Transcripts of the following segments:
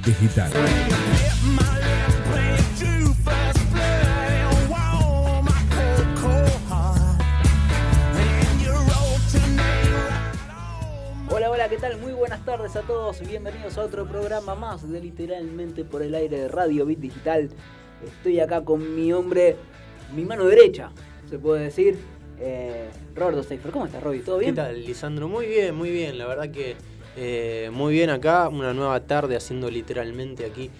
Digital. Hola, hola, ¿qué tal? Muy buenas tardes a todos y bienvenidos a otro programa más de Literalmente por el aire de Radio Bit Digital. Estoy acá con mi hombre, mi mano derecha, se puede decir, eh, Roberto Seifer. ¿Cómo estás, Roby? ¿Todo bien? ¿Qué tal, Lisandro? Muy bien, muy bien. La verdad que eh, muy bien acá. Una nueva tarde haciendo literalmente aquí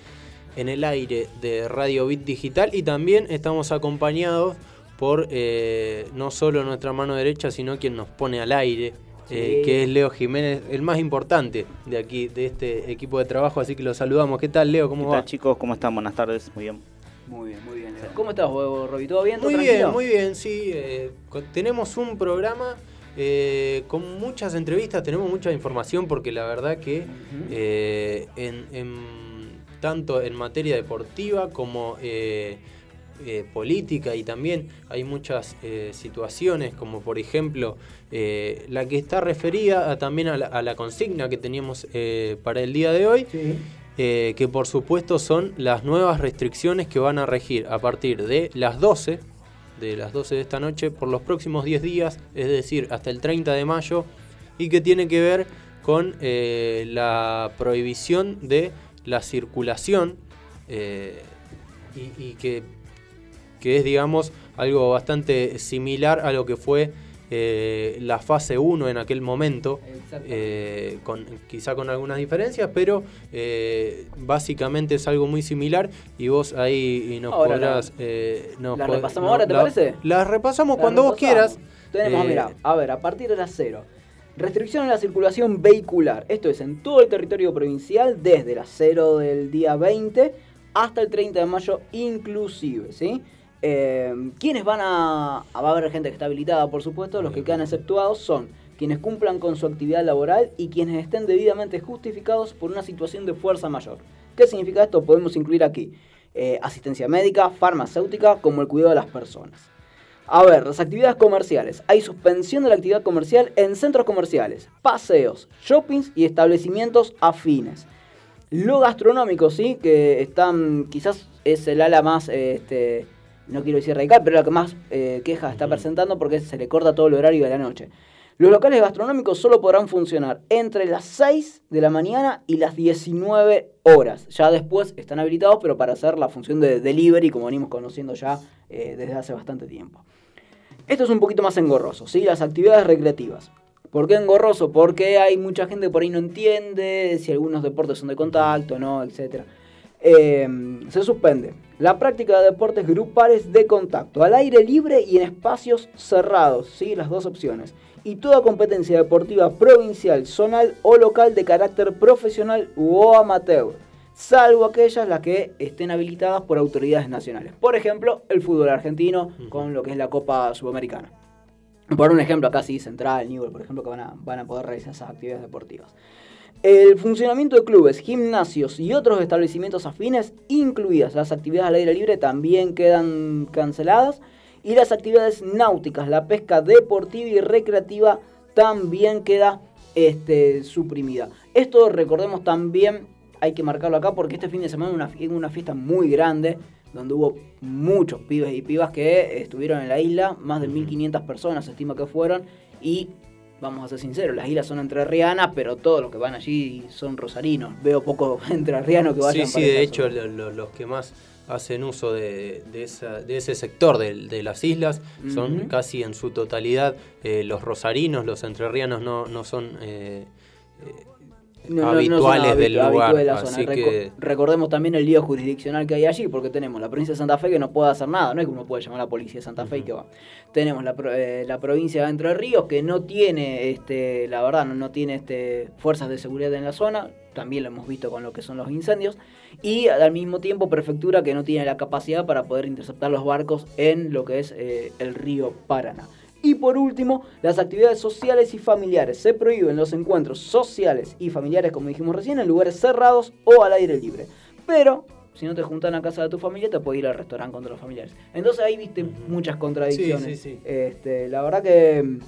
en el aire de Radio Bit Digital. Y también estamos acompañados por eh, no solo nuestra mano derecha, sino quien nos pone al aire. eh, Sí. que es Leo Jiménez, el más importante de aquí, de este equipo de trabajo, así que lo saludamos. ¿Qué tal, Leo? ¿Cómo ¿Qué va? tal chicos? ¿Cómo están? Buenas tardes, muy bien. Muy bien, muy bien. Leo. ¿Cómo estás, vos, Roby? ¿Todo bien? ¿Todo Muy tranquilo? bien, muy bien, sí. eh, tenemos un programa eh, con muchas entrevistas, tenemos mucha información porque la verdad que eh, en, en- tanto en materia deportiva como eh, política y también hay muchas situaciones como por ejemplo la que está referida a- también a la, a la consigna que teníamos para el día de hoy Sí. que por supuesto son las nuevas restricciones que van a regir a partir de las 12, de las 12 de esta noche, por los próximos 10 días, es decir, hasta el 30 de mayo, y que tiene que ver con eh, la prohibición de la circulación eh, y, y que, que es, digamos, algo bastante similar a lo que fue eh, la fase 1 en aquel momento, eh, con, quizá con algunas diferencias, pero eh, básicamente es algo muy similar y vos ahí nos Ahora podrás... eh, nos la repasamos ahora, ¿te la- parece? La repasamos La cuando vos repasamos. quieras. Tenemos, Eh, mira, a ver, a partir de las cero. Restricción en la circulación vehicular. Esto es en todo el territorio provincial, desde las 0 del día 20 hasta el 30 de mayo inclusive, ¿sí? Eh, ¿Quiénes van a, a- Va a haber gente que está habilitada, por supuesto. Los que quedan exceptuados son quienes cumplan con su actividad laboral y quienes estén debidamente justificados por una situación de fuerza mayor. ¿Qué significa esto? Podemos incluir aquí eh, asistencia médica, farmacéutica, como el cuidado de las personas. A ver, las actividades comerciales. Hay suspensión de la actividad comercial en centros comerciales, paseos, shoppings y establecimientos afines. Lo gastronómico, sí, que están, quizás es el ala más, este, no quiero decir radical, pero la que más eh, quejas está presentando porque se le corta todo el horario de la noche. Los locales gastronómicos solo podrán funcionar entre las 6 de la mañana y las 19 horas. Ya después están habilitados, pero para hacer la función de delivery, como venimos conociendo ya eh, desde hace bastante tiempo. Esto es un poquito más engorroso, ¿sí? Las actividades recreativas. ¿Por qué engorroso? Porque hay mucha gente que por ahí no entiende si algunos deportes son de contacto, no, etc. se suspende la práctica de deportes grupales de contacto, al aire libre y en espacios cerrados, ¿sí? Las dos opciones. Y toda competencia deportiva provincial, zonal o local de carácter profesional o amateur, salvo aquellas las que estén habilitadas por autoridades nacionales. Por ejemplo, el fútbol argentino con lo que es la Copa Sudamericana. Por un ejemplo, acá sí, Central, Newell, por ejemplo, que van a, van a poder realizar esas actividades deportivas. El funcionamiento de clubes, gimnasios y otros establecimientos afines, incluidas las actividades al aire libre, también quedan canceladas. Y las actividades náuticas, la pesca deportiva y recreativa, también queda este, suprimida. Esto recordemos también, hay que marcarlo acá porque este fin de semana una, una fiesta muy grande donde hubo muchos pibes y pibas que estuvieron en la isla, más de 1500 personas se estima que fueron y vamos a ser sinceros, las islas son entrerrianas, pero todos los que van allí son rosarinos. Veo pocos entrerrianos que vayan Sí, sí, de hecho zona. lo- lo- los que más hacen uso de, de esa- de ese sector de, de las islas son casi en su totalidad eh, los rosarinos, los entrerrianos no, no son eh, eh, No, no, no habituales del lugar, habituales de la zona. así Reco- que Recordemos también el lío jurisdiccional que hay allí, porque tenemos la provincia de Santa Fe que no puede hacer nada, no es que uno puede llamar a la policía de Santa Fe y que va. Tenemos la, eh, la provincia de Entre Ríos que no tiene, este, la verdad, no, no tiene este, fuerzas de seguridad en la zona, también lo hemos visto con lo que son los incendios, y al mismo tiempo prefectura que no tiene la capacidad para poder interceptar los barcos en lo que es eh, el río Paraná. Y por último, las actividades sociales y familiares. Se prohíben los encuentros sociales y familiares, como dijimos recién, en lugares cerrados o al aire libre. Pero, si no te juntan a casa de tu familia, te puedes ir al restaurante con los familiares. Entonces ahí viste muchas contradicciones. Sí, sí, sí. Este, la verdad que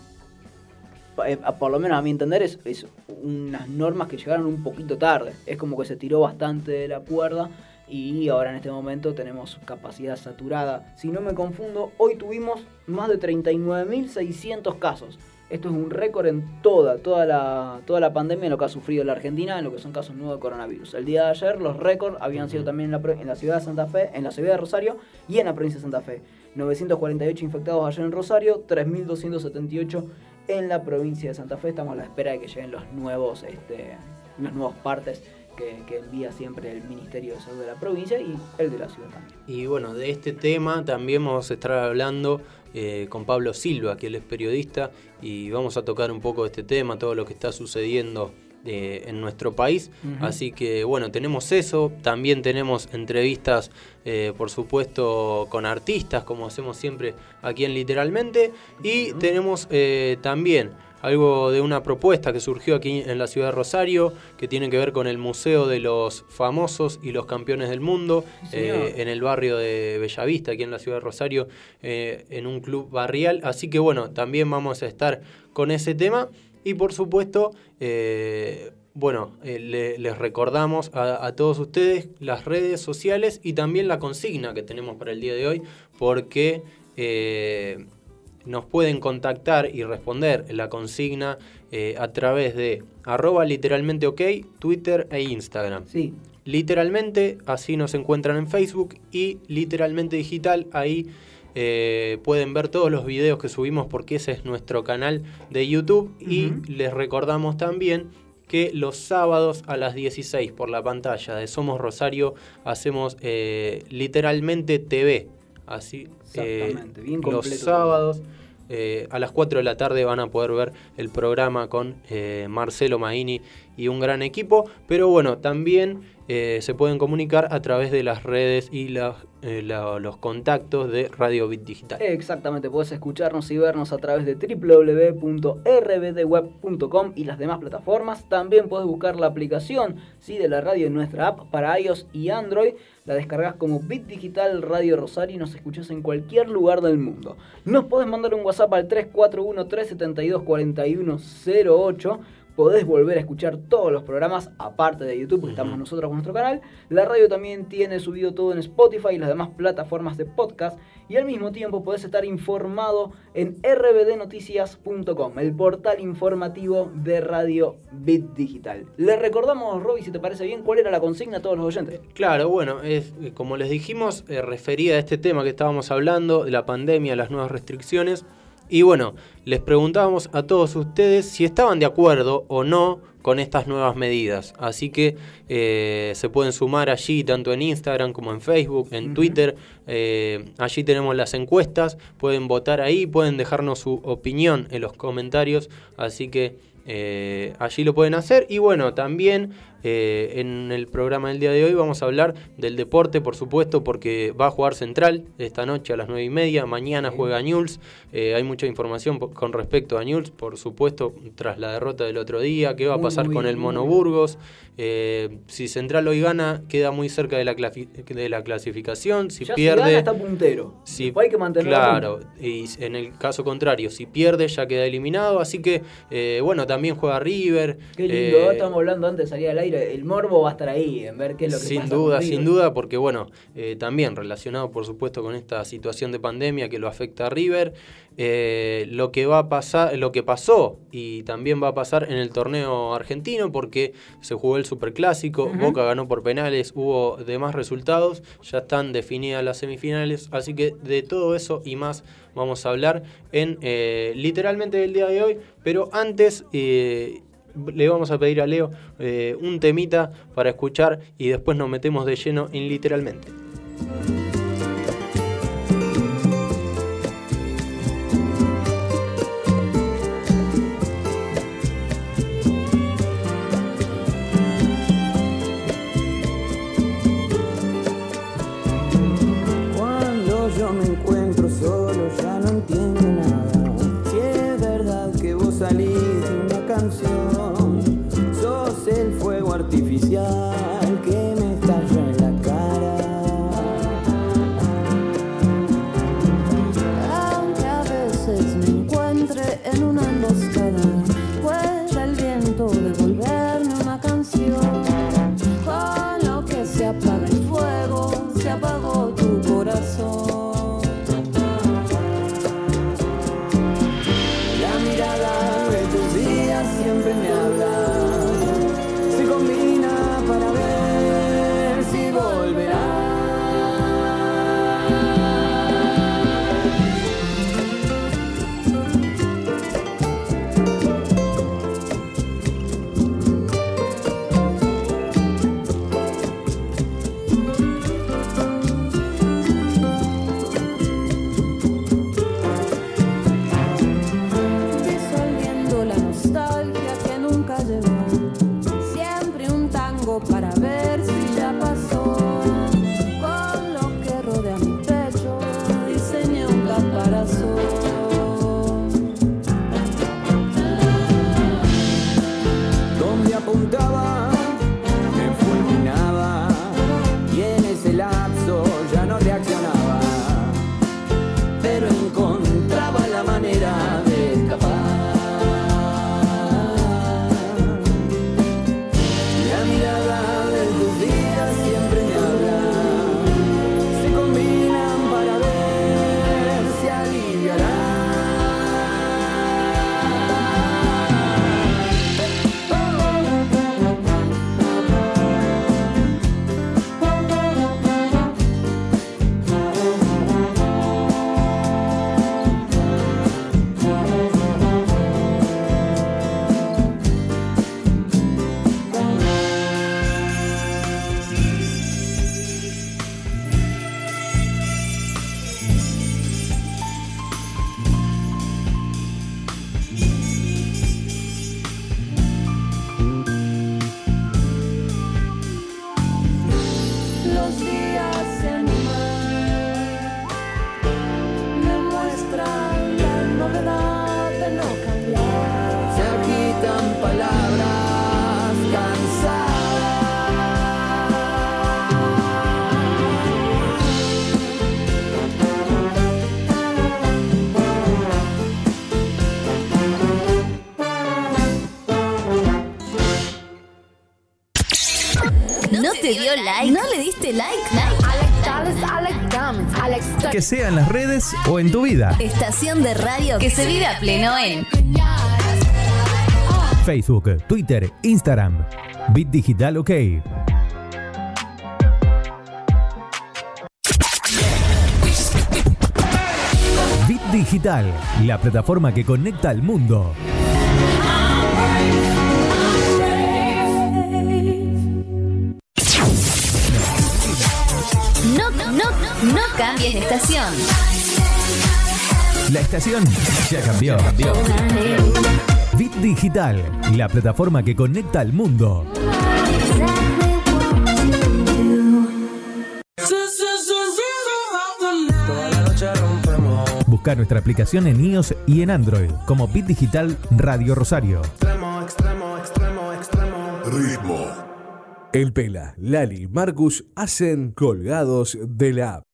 eh, por lo menos a mi entender, es, es unas normas que llegaron un poquito tarde. Es como que se tiró bastante de la cuerda y ahora en este momento tenemos capacidad saturada. Si no me confundo, hoy tuvimos más de 39.600 casos. Esto es un récord en toda, toda la, toda la pandemia en lo que ha sufrido la Argentina, en lo que son casos nuevos de coronavirus. El día de ayer los récords habían sido también en la, en la ciudad de Santa Fe, en la ciudad de Rosario y en la provincia de Santa Fe. 948 infectados ayer en Rosario, 3.278 en la provincia de Santa Fe. Estamos a la espera de que lleguen los nuevos, este, los nuevos partes que, que, envía siempre el Ministerio de Salud de la provincia y el de la ciudad también. Y bueno, de este tema también vamos a estar hablando eh, con Pablo Silva, que él es periodista, y vamos a tocar un poco este tema, todo lo que está sucediendo eh, en nuestro país. Uh -huh. Así que bueno, tenemos eso. También tenemos entrevistas, eh, por supuesto, con artistas, como hacemos siempre aquí en Literalmente. Y uh -huh. tenemos eh, también algo de una propuesta que surgió aquí en la ciudad de Rosario, que tiene que ver con el Museo de los Famosos y los Campeones del Mundo, eh, en el barrio de Bellavista, aquí en la ciudad de Rosario, eh, en un club barrial. Así que bueno, también vamos a estar con ese tema. Y por supuesto, eh, bueno, le, les recordamos a, a, todos ustedes las redes sociales y también la consigna que tenemos para el día de hoy, porque nos pueden contactar y responder la consigna eh, a través de arroba literalmente ok, Twitter e Instagram. Sí. Literalmente, así nos encuentran en Facebook y literalmente digital, ahí eh, pueden ver todos los videos que subimos porque ese es nuestro canal de YouTube uh -huh. y les recordamos también que los sábados a las 16 por la pantalla de Somos Rosario hacemos eh, literalmente TV. Así, eh, bien los sábados eh, a las 4 de la tarde van a poder ver el programa con eh, Marcelo Maini y un gran equipo. Pero bueno, también eh, se pueden comunicar a través de las redes y la, la, los contactos de Radio Bit Digital. Exactamente, puedes escucharnos y vernos a través de www.rbdweb.com y las demás plataformas. También puedes buscar la aplicación ¿sí? de la radio en nuestra app para iOS y Android. La descargas como Bit Digital Radio Rosario y nos escuchas en cualquier lugar del mundo. Nos podés mandar un WhatsApp al 341-372-4108 podés volver a escuchar todos los programas, aparte de YouTube, -huh. estamos nosotros con nuestro canal. La radio también tiene subido todo en Spotify y las demás plataformas de podcast. Y al mismo tiempo podés estar informado en rbdnoticias.com, el portal informativo de Radio Bit Digital. Le recordamos, Roby, si te parece bien, cuál era la consigna a todos los oyentes. Claro, bueno, es, como les dijimos, eh, refería a este tema que estábamos hablando, de la pandemia, las nuevas restricciones. Y bueno, les preguntábamos a todos ustedes si estaban de acuerdo o no con estas nuevas medidas. Así que eh, se pueden sumar allí tanto en Instagram como en Facebook, en uh -huh. Twitter. Eh, allí tenemos las encuestas, pueden votar ahí, pueden dejarnos su opinión en los comentarios. Así que eh, allí lo pueden hacer. Y bueno, también eh, en el programa del día de hoy vamos a hablar del deporte, por supuesto, porque va a jugar Central esta noche a las 9 y media. Mañana juega Newell's. Eh, hay mucha información con respecto a Newell's, por supuesto, tras la derrota del otro día. ¿Qué va a pasar con el Mono Burgos? Eh, si Central hoy gana, queda muy cerca de la, de la clasificación. Si ya pierde. Si gana, está puntero. Si, hay que mantenerlo. Claro, y en el caso contrario, si pierde, ya queda eliminado. Así que, eh, bueno, también juega River. Qué lindo, estamos hablando antes de salir al aire. El morbo va a estar ahí, en ver qué es lo que sin pasa. Duda, sin duda, porque, bueno, eh, también relacionado, por supuesto, con esta situación de pandemia que lo afecta a River. Eh, lo que va a pasar, lo que pasó y también va a pasar en el torneo argentino porque se jugó el superclásico, uh -huh. Boca ganó por penales, hubo demás resultados, ya están definidas las semifinales, así que de todo eso y más vamos a hablar en eh, literalmente el día de hoy, pero antes le vamos a pedir a Leo eh, un temita para escuchar y después nos metemos de lleno en literalmente. Artificial Que sea en las redes o en tu vida. Estación de radio que se vive a pleno en Facebook, Twitter, Instagram. Bit Digital OK. Bit Digital, la plataforma que conecta al mundo. Cambies de estación. La estación ya cambió. Bit Digital, la plataforma que conecta al mundo. Busca nuestra aplicación en iOS y en Android como Bit Digital Radio Rosario. Ritmo. El Pela, Lali y Marcus hacen colgados de la app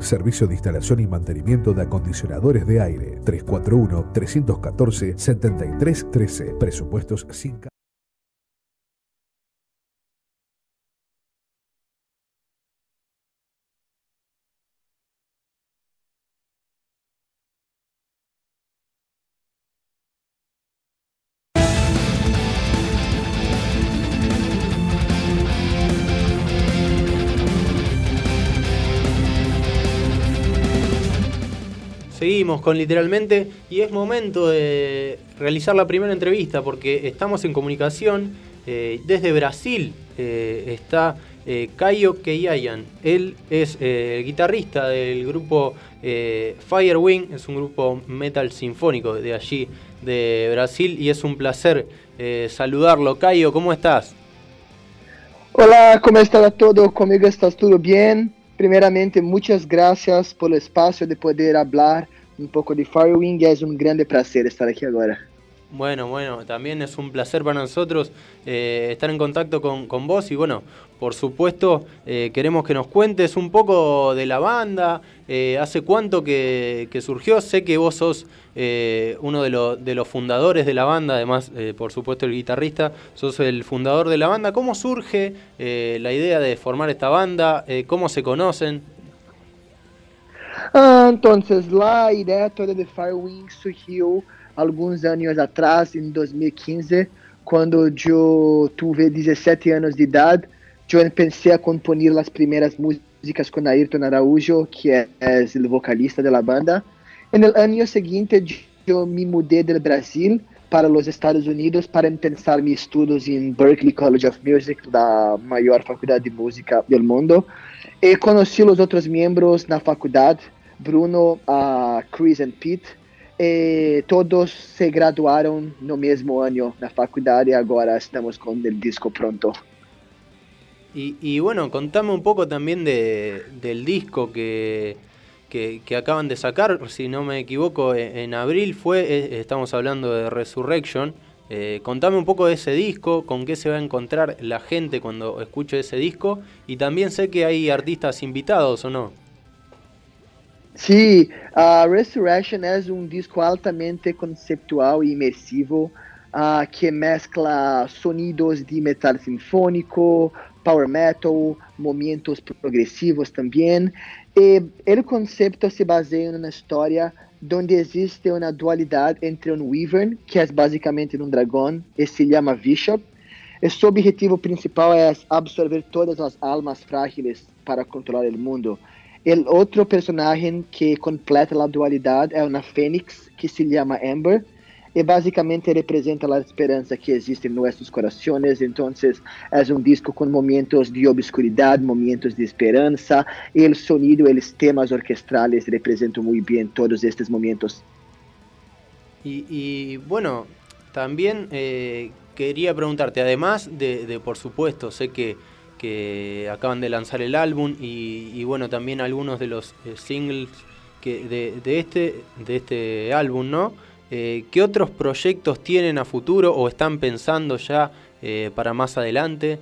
Servicio de instalación y mantenimiento de acondicionadores de aire. 341-314-7313. Presupuestos sin... Seguimos con literalmente y es momento de realizar la primera entrevista porque estamos en comunicación eh, desde Brasil. eh, está eh, Caio Keiayan. Él es eh, el guitarrista del grupo Firewing, es un grupo metal sinfónico de allí de Brasil y es un placer saludarlo. Caio, ¿cómo estás? Olá, como está todo? Comigo está tudo bem? Primeiramente, muitas graças pelo espaço de poder falar um pouco de Firewing. É um grande prazer estar aqui agora. Bueno, bueno, también es un placer para nosotros eh, estar en contacto con, con vos y bueno, por supuesto eh, queremos que nos cuentes un poco de la banda, eh, hace cuánto que, surgió, sé que vos sos uno de, de los fundadores de la banda, además por supuesto el guitarrista, sos el fundador de la banda, ¿cómo surge la idea de formar esta banda? ¿Cómo se conocen? Ah, então, lá a ideia toda de Firewing surgiu alguns anos atrás, em 2015, quando eu tive 17 anos de idade. Eu pensei a compor as primeiras músicas com Ayrton Araújo, que é, é o vocalista da banda. No ano seguinte, eu me mudei do Brasil para os Estados Unidos para começar meus estudos em Berklee College of Music, da maior faculdade de música do mundo. E conheci os outros membros na faculdade, Bruno, a Chris e Pete. E todos se graduaram no mesmo ano na faculdade e agora estamos com o disco pronto. Y, y bueno, contame un poco también de, del disco que, que, acaban de sacar, si no me equivoco, en, en abril fue, eh, estamos hablando de Resurrection, Eh, contame un poco de ese disco, con qué se va a encontrar la gente cuando escuche ese disco y también sé que hay artistas invitados o no. Sí, uh, Resurrection es un disco altamente conceptual y inmersivo uh, que mezcla sonidos de metal sinfónico, power metal, momentos progressivos também. E o conceito se baseia em uma história onde existe uma dualidade entre um Wyvern, que é basicamente um dragão, e se chama Bishop. E seu objetivo principal é absorver todas as almas frágeis para controlar o mundo. O outro personagem que completa a dualidade é uma fênix, que se chama Amber, e basicamente representa a esperança que existe em nossos corações. Então, é um disco com momentos de obscuridade, momentos de esperança, e o sonido e os temas orquestrales representam muito bem todos estes momentos. Y, y bueno, también eh, quería preguntarte, además de, de, por supuesto, sé que, que acaban de lanzar el álbum y, y bueno, también algunos de los eh, singles que de, de, este, de este álbum, ¿no? Eh, ¿Qué otros proyectos tienen a futuro o están pensando ya eh, para más adelante?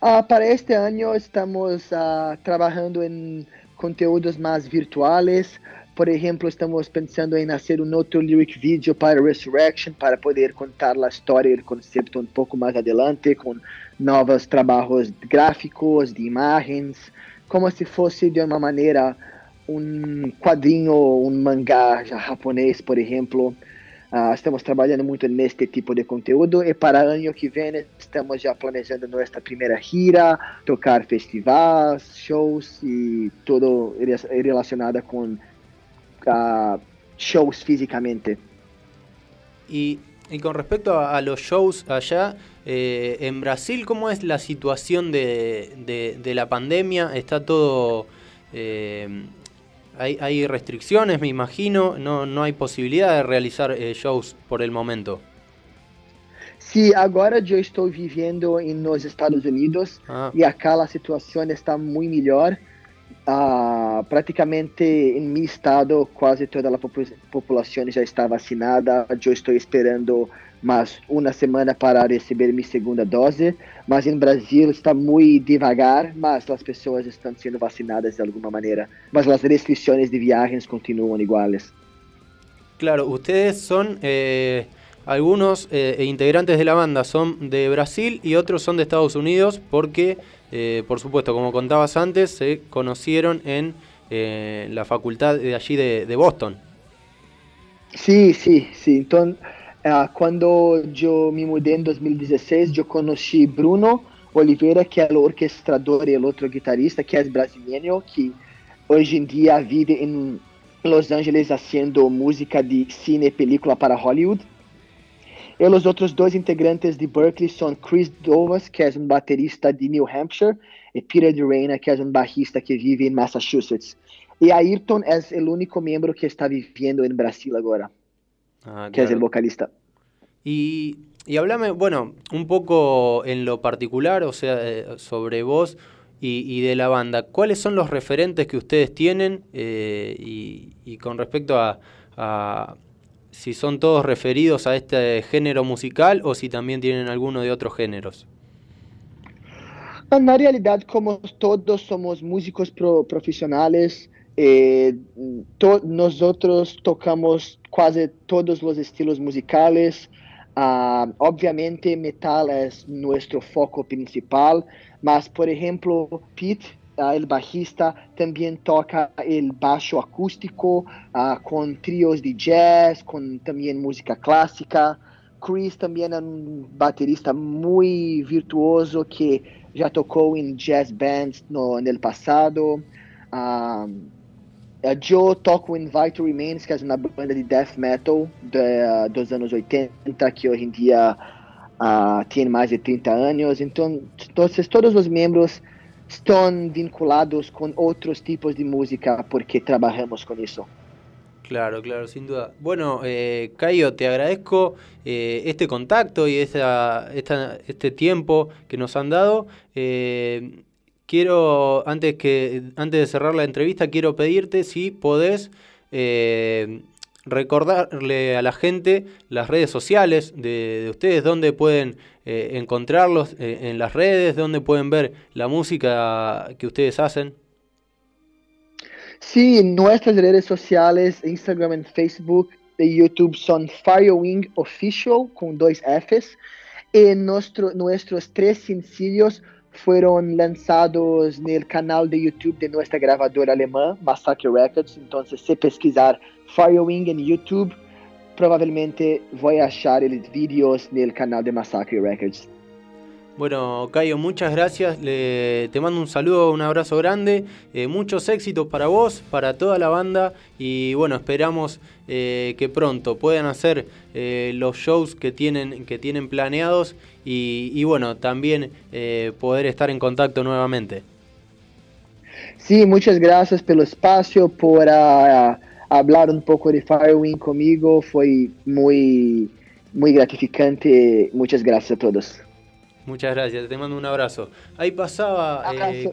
Uh, para este año estamos uh, trabajando en conteúdos más virtuales. Por ejemplo, estamos pensando en hacer un otro lyric video para Resurrection para poder contar la historia y el concepto un poco más adelante con nuevos trabajos gráficos, de imágenes, como si fuese de una manera um quadrinho, um mangá japonês, por exemplo. Uh, estamos trabalhando muito neste tipo de conteúdo e para ano que vem estamos já planejando nossa primeira gira, tocar festivais, shows e tudo relacionado com uh, shows fisicamente. Y, y, con respecto a, los shows allá, eh, en Brasil, ¿cómo es la situación de, de, de la pandemia? ¿Está todo eh, hay, hay, restricciones, me imagino, no, no hay posibilidad de realizar eh, shows por el momento. Sí, agora eu estou vivendo nos Estados Unidos ah. e acá a situação está muito melhor. Uh, praticamente em meu estado, quase toda a população já está vacinada. Eu estou esperando mais uma semana para receber minha segunda dose. Mas em Brasil está muito devagar, mas as pessoas estão sendo vacinadas de alguma maneira. Mas as restrições de viagens continuam iguais. Claro, ustedes son eh, algunos eh, integrantes de la banda son de Brasil y otros son de Estados Unidos porque, eh, por supuesto, como contabas antes, se conocieron en eh, la facultad de allí de, de Boston. Sí, sí, sí. Entonces, Uh, quando eu me mudei em 2016, eu conheci Bruno Oliveira, que é o orquestrador e o outro guitarrista, que é brasileiro, que hoje em dia vive em Los Angeles fazendo música de cine e película para Hollywood. E os outros dois integrantes de Berkeley são Chris Dovas, que é um baterista de New Hampshire, e Peter DeReina, que é um barrista que vive em Massachusetts. E Ayrton é o único membro que está vivendo em Brasil agora. Ah, que claro. es el vocalista. Y, y hablame, bueno, un poco en lo particular, o sea, eh, sobre vos y, y, de la banda. ¿Cuáles son los referentes que ustedes tienen eh, y, y, con respecto a, a, si son todos referidos a este género musical o si también tienen alguno de otros géneros? Na realidade, como todos somos músicos pro, profissionais, Eh, to, nosotros tocamos quase todos os estilos musicales. Uh, obviamente, metal é nosso foco principal, mas, por exemplo, Pete, uh, el bajista, também toca el baixo acústico uh, com trios de jazz, com também música clássica. Chris também é um baterista muito virtuoso que já tocou em jazz bands no, no passado. Uh, Joe toca em Invite Remains, que é uma banda de death metal de, uh, dos anos 80, que hoje em dia uh, tem mais de 30 anos. Então, todos, todos os membros estão vinculados com outros tipos de música porque trabalhamos com isso. Claro, claro, sin duda. Bueno, eh, Caio, te agradezco eh, este contacto y esta, este tiempo que nos han dado. Eh, quiero, antes, que, antes de cerrar la entrevista, quiero pedirte si podés eh, recordarle a la gente las redes sociales de, de ustedes, dónde pueden eh, encontrarlos eh, en las redes, dónde pueden ver la música que ustedes hacen. Sí, nuestras redes sociales, Instagram y Facebook y YouTube son Firewing Official con dos Fs. Y nuestro, nuestros tres sencillos fueron lanzados en el canal de YouTube de nuestra grabadora alemã, Massacre Records. Entonces, si pesquisar Firewing en YouTube, probablemente voy a achar los vídeos el canal de Massacre Records. Bueno, Cayo, muchas gracias. Le- te mando un saludo, un abrazo grande. eh, muchos éxitos para vos, para toda la banda. Y bueno, esperamos eh, que pronto puedan hacer eh, los shows que tienen, que tienen planeados. Y, bueno, también poder estar en contacto nuevamente. Sí, muchas gracias pelo espacio, por ah, hablar un poco de Firewing conmigo. Fue muy, muy gratificante. Muchas gracias a todos. Muchas gracias, te mando un abrazo. Ahí pasaba eh,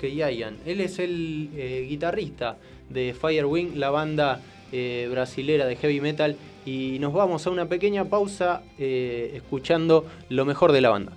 Keyayan. Él es el eh, guitarrista de Firewing, la banda eh, brasilera de heavy metal. Y nos vamos a una pequeña pausa eh, escuchando lo mejor de la banda.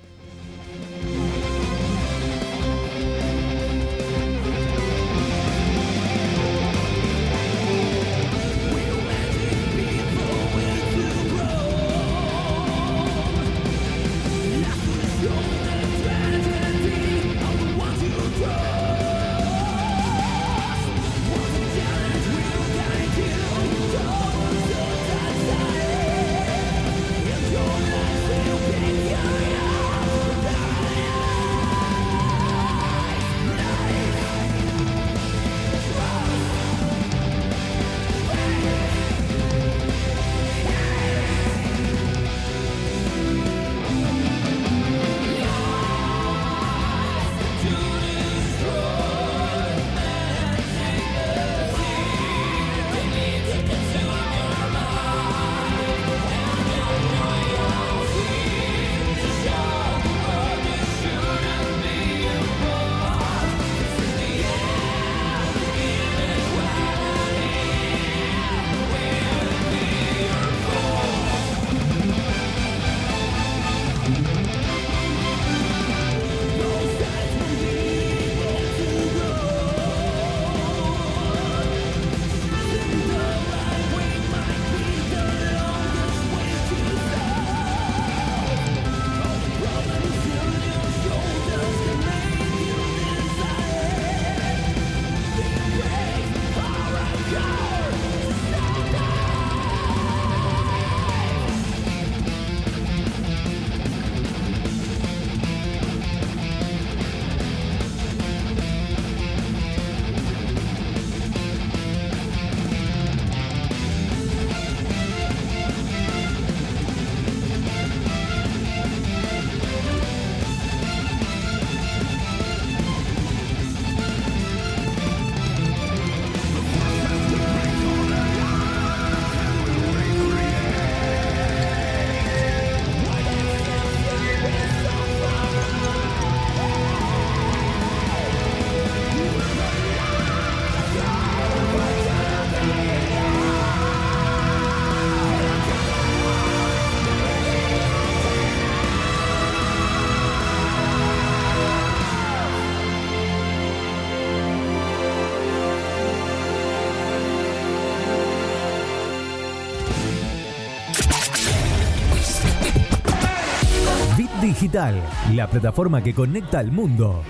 Digital, la plataforma que conecta al mundo.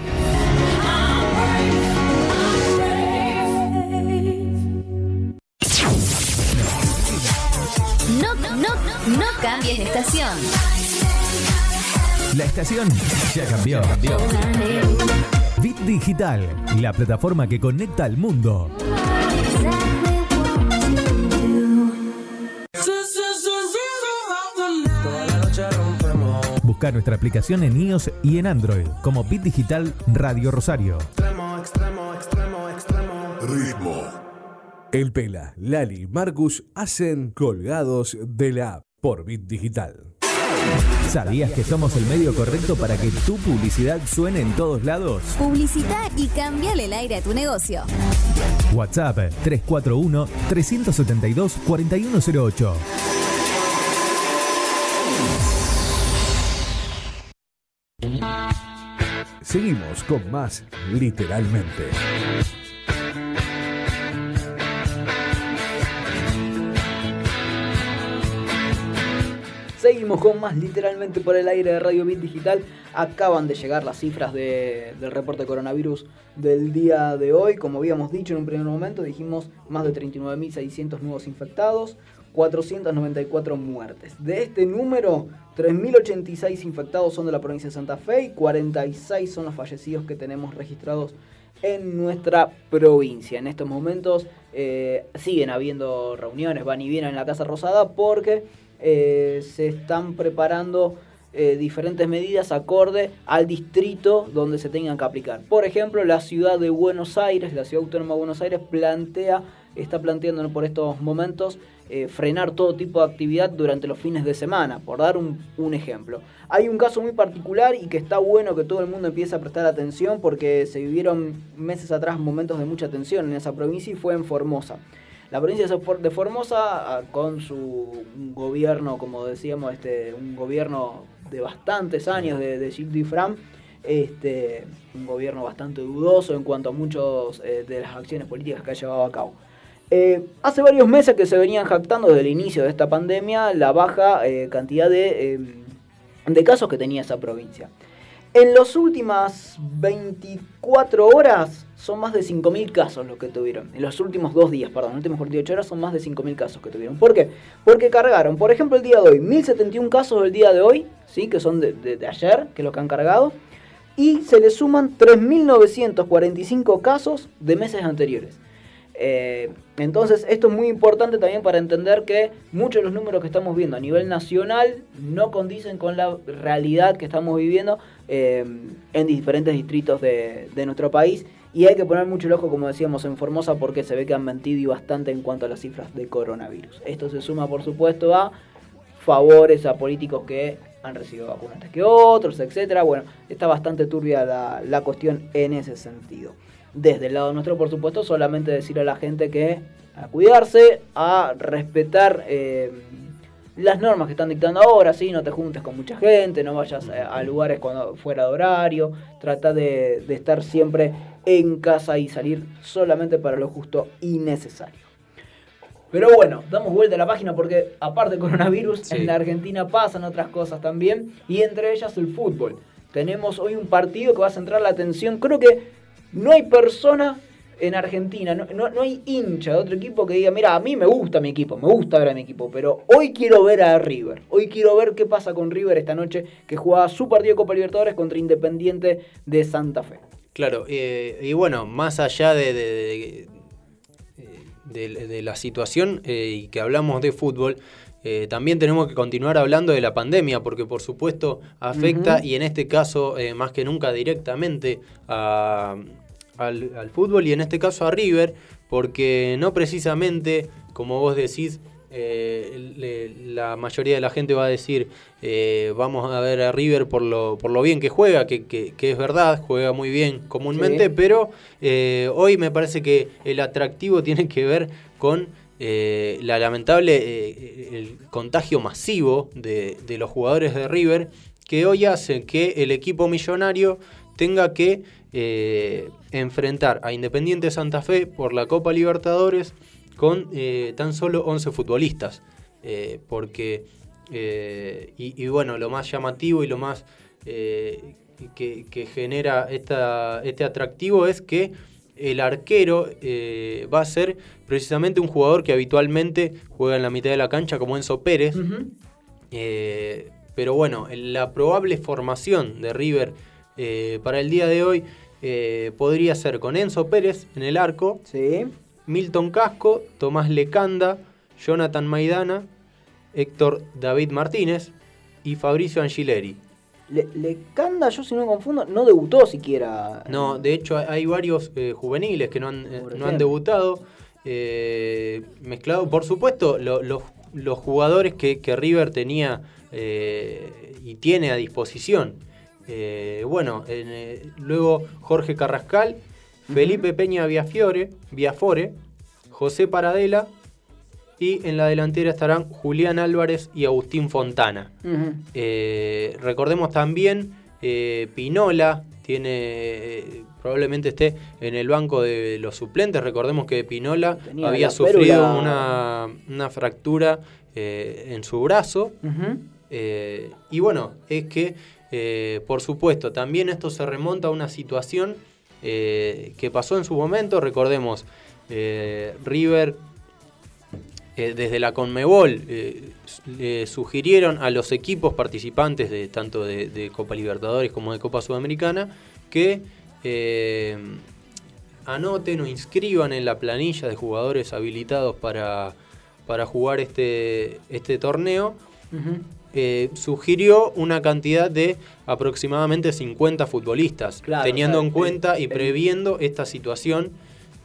No, no, no cambies de estación. La estación ya cambió. Bit Digital, la plataforma que conecta al mundo. Busca nuestra aplicación en iOS y en Android como Bit Digital Radio Rosario. Ritmo. El Pela, Lali y Marcus hacen colgados de la app por Bit Digital. ¿Sabías que somos el medio correcto para que tu publicidad suene en todos lados? Publicita y cambiale el aire a tu negocio. WhatsApp 341 372 4108. Seguimos con más literalmente. Seguimos con más literalmente por el aire de Radio Bit Digital. Acaban de llegar las cifras de- del reporte coronavirus del día de hoy. Como habíamos dicho en un primer momento, dijimos más de 39.600 nuevos infectados, 494 muertes. De este número, 3.086 infectados son de la provincia de Santa Fe y 46 son los fallecidos que tenemos registrados en nuestra provincia. En estos momentos eh, siguen habiendo reuniones, van y vienen en la Casa Rosada porque eh, se están preparando eh, diferentes medidas acorde al distrito donde se tengan que aplicar. Por ejemplo, la ciudad de Buenos Aires, la ciudad autónoma de Buenos Aires, plantea, está planteando por estos momentos eh, frenar todo tipo de actividad durante los fines de semana, por dar un, ejemplo. Hay un caso muy particular y que está bueno que todo el mundo empiece a prestar atención porque se vivieron meses atrás momentos de mucha tensión en esa provincia y fue en Formosa. La provincia de For- de Formosa, ah, con su gobierno, como decíamos, este, un gobierno de bastantes años de, de Gilles Dufresne, este, un gobierno bastante dudoso en cuanto a muchas de las acciones políticas que ha llevado a cabo. Eh, hace varios meses que se venían jactando desde el inicio de esta pandemia la baja eh, cantidad de, eh, de casos que tenía esa provincia. En las últimas 24 horas son más de 5.000 casos los que tuvieron. En los últimos dos días, perdón, en las últimas 48 horas son más de 5.000 casos que tuvieron. ¿Por qué? Porque cargaron, por ejemplo, el día de hoy, 1.071 casos del día de hoy, ¿sí? que son de- de ayer, que es lo que han cargado, y se le suman 3.945 casos de meses anteriores. Eh, entonces, esto es muy importante también para entender que muchos de los números que estamos viendo a nivel nacional no condicen con la realidad que estamos viviendo eh, en diferentes distritos de, nuestro país. Y hay que poner mucho el ojo, como decíamos, en Formosa porque se ve que han mentido y bastante en cuanto a las cifras de coronavirus. Esto se suma, por supuesto, a favores a políticos que han recibido vacunas que otros, etcétera. Bueno, está bastante turbia la cuestión en ese sentido. Desde el lado nuestro, por supuesto, solamente decir a la gente que a cuidarse, a respetar eh, las normas que están dictando ahora, ¿sí? No te juntes con mucha gente, no vayas a, a lugares cuando fuera de horario, trata de, de estar siempre en casa y salir solamente para lo justo y necesario. Pero bueno, damos vuelta a la página porque aparte del coronavirus, Sí. en la Argentina pasan otras cosas también y entre ellas el fútbol. Tenemos hoy un partido que va a centrar la atención. Creo que no hay persona en Argentina, no, no- no hay hincha de otro equipo que diga, mira, a mí me gusta mi equipo, me gusta ver a mi equipo, pero hoy quiero ver a River. Hoy quiero ver qué pasa con River esta noche que juega su partido de Copa Libertadores contra Independiente de Santa Fe. Claro, eh, y bueno, más allá de, de- de- de- de la situación eh, y que hablamos de fútbol, eh, también tenemos que continuar hablando de la pandemia, porque por supuesto afecta, y en este caso más que nunca directamente a- al, al fútbol y en este caso a River, porque no precisamente, como vos decís, eh, le- la mayoría de la gente va a decir eh, vamos a ver a River por lo, por lo bien que juega, que, que- que es verdad, juega muy bien comúnmente, Sí. pero eh, hoy me parece que el atractivo tiene que ver con eh, la lamentable eh, el contagio masivo de, de los jugadores de River, que hoy hace que el equipo millonario tenga que eh, enfrentar a Independiente Santa Fe por la Copa Libertadores con eh, tan solo 11 futbolistas. Eh, porque, y, y bueno, lo más llamativo y lo más que, que genera esta, este atractivo es que el arquero eh, va a ser precisamente un jugador que habitualmente juega en la mitad de la cancha como Enzo Pérez. Eh, pero bueno, la probable formación de River eh, para el día de hoy eh, podría ser con Enzo Pérez en el arco, Sí. Milton Casco, Tomás Lecanda, Jonathan Maidana, Héctor David Martínez y Fabricio Angileri. Le, Lecanda, yo si no me confundo, no debutó siquiera. No, de hecho hay- varios eh, juveniles que no han, eh, no han debutado. eh, mezclado, por supuesto, lo- los, los jugadores que, que River tenía y tiene a disposición. Eh, bueno, en, eh, luego Jorge Carrascal, Felipe Peña Viafiore, Viafore, José Paradela y en la delantera estarán Julián Álvarez y Agustín Fontana. Eh, recordemos también Pinola tiene probablemente esté en el banco de los suplentes. Recordemos que Pinola Tenía había sufrido una, una fractura en su brazo. Y bueno, es que, eh, por supuesto, también esto se remonta a una situación eh, que pasó en su momento. Recordemos, eh, River, desde la Conmebol, le sugirieron a los equipos participantes de tanto de, Copa Libertadores como de Copa Sudamericana que anoten o inscriban en la planilla de jugadores habilitados para, para jugar este, este torneo. Eh, sugirió una cantidad de aproximadamente 50 futbolistas, Claro, teniendo o sea, en cuenta el- y el- previendo esta situación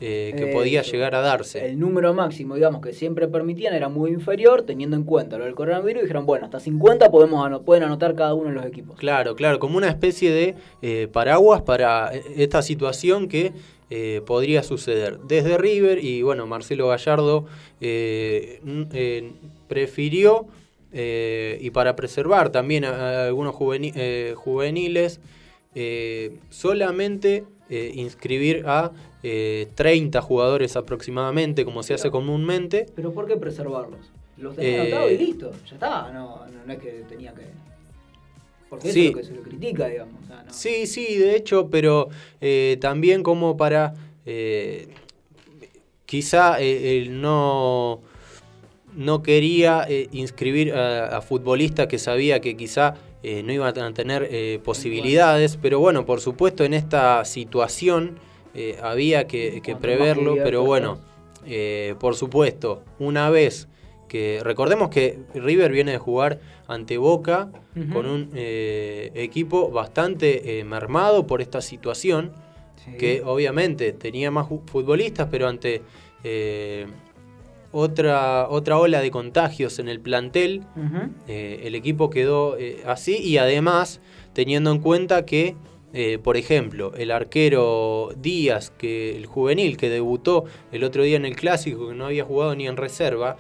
eh, que Eso. podía llegar a darse. El número máximo, digamos, que siempre permitían era muy inferior, teniendo en cuenta lo del coronavirus, y dijeron, bueno, hasta 50 podemos pueden anotar cada uno de los equipos. Claro, claro, como una especie de eh, paraguas para eh, esta situación que eh, podría suceder. Desde River y bueno, Marcelo Gallardo eh, eh, prefirió, eh, y para preservar también a, a algunos juveni- eh, juveniles, eh, solamente inscribir a eh, 30 jugadores aproximadamente, como se hace comúnmente. Pero ¿por qué preservarlos? Los tenían anotados y listo, ya está, no, no, no es que tenía que... Porque Sí. es lo que se lo critica, digamos. o sea, no. Sí, sí, de hecho, pero eh, también como para eh, quizá eh, él no, no quería eh, inscribir a, a futbolistas que sabía que quizá eh, no iban a tener eh, posibilidades, pero bueno, por supuesto en esta situación había que, preverlo, pero bueno, por supuesto, una vez que recordemos que River viene de jugar ante Boca con un equipo bastante mermado por esta situación, Sí. que obviamente tenía más futbolistas, pero ante otra, otra ola de contagios en el plantel, eh, el equipo quedó eh, así y además teniendo en cuenta que, eh, por ejemplo, el arquero Díaz, que el juvenil que debutó el otro día en el clásico, que no había jugado ni en reserva,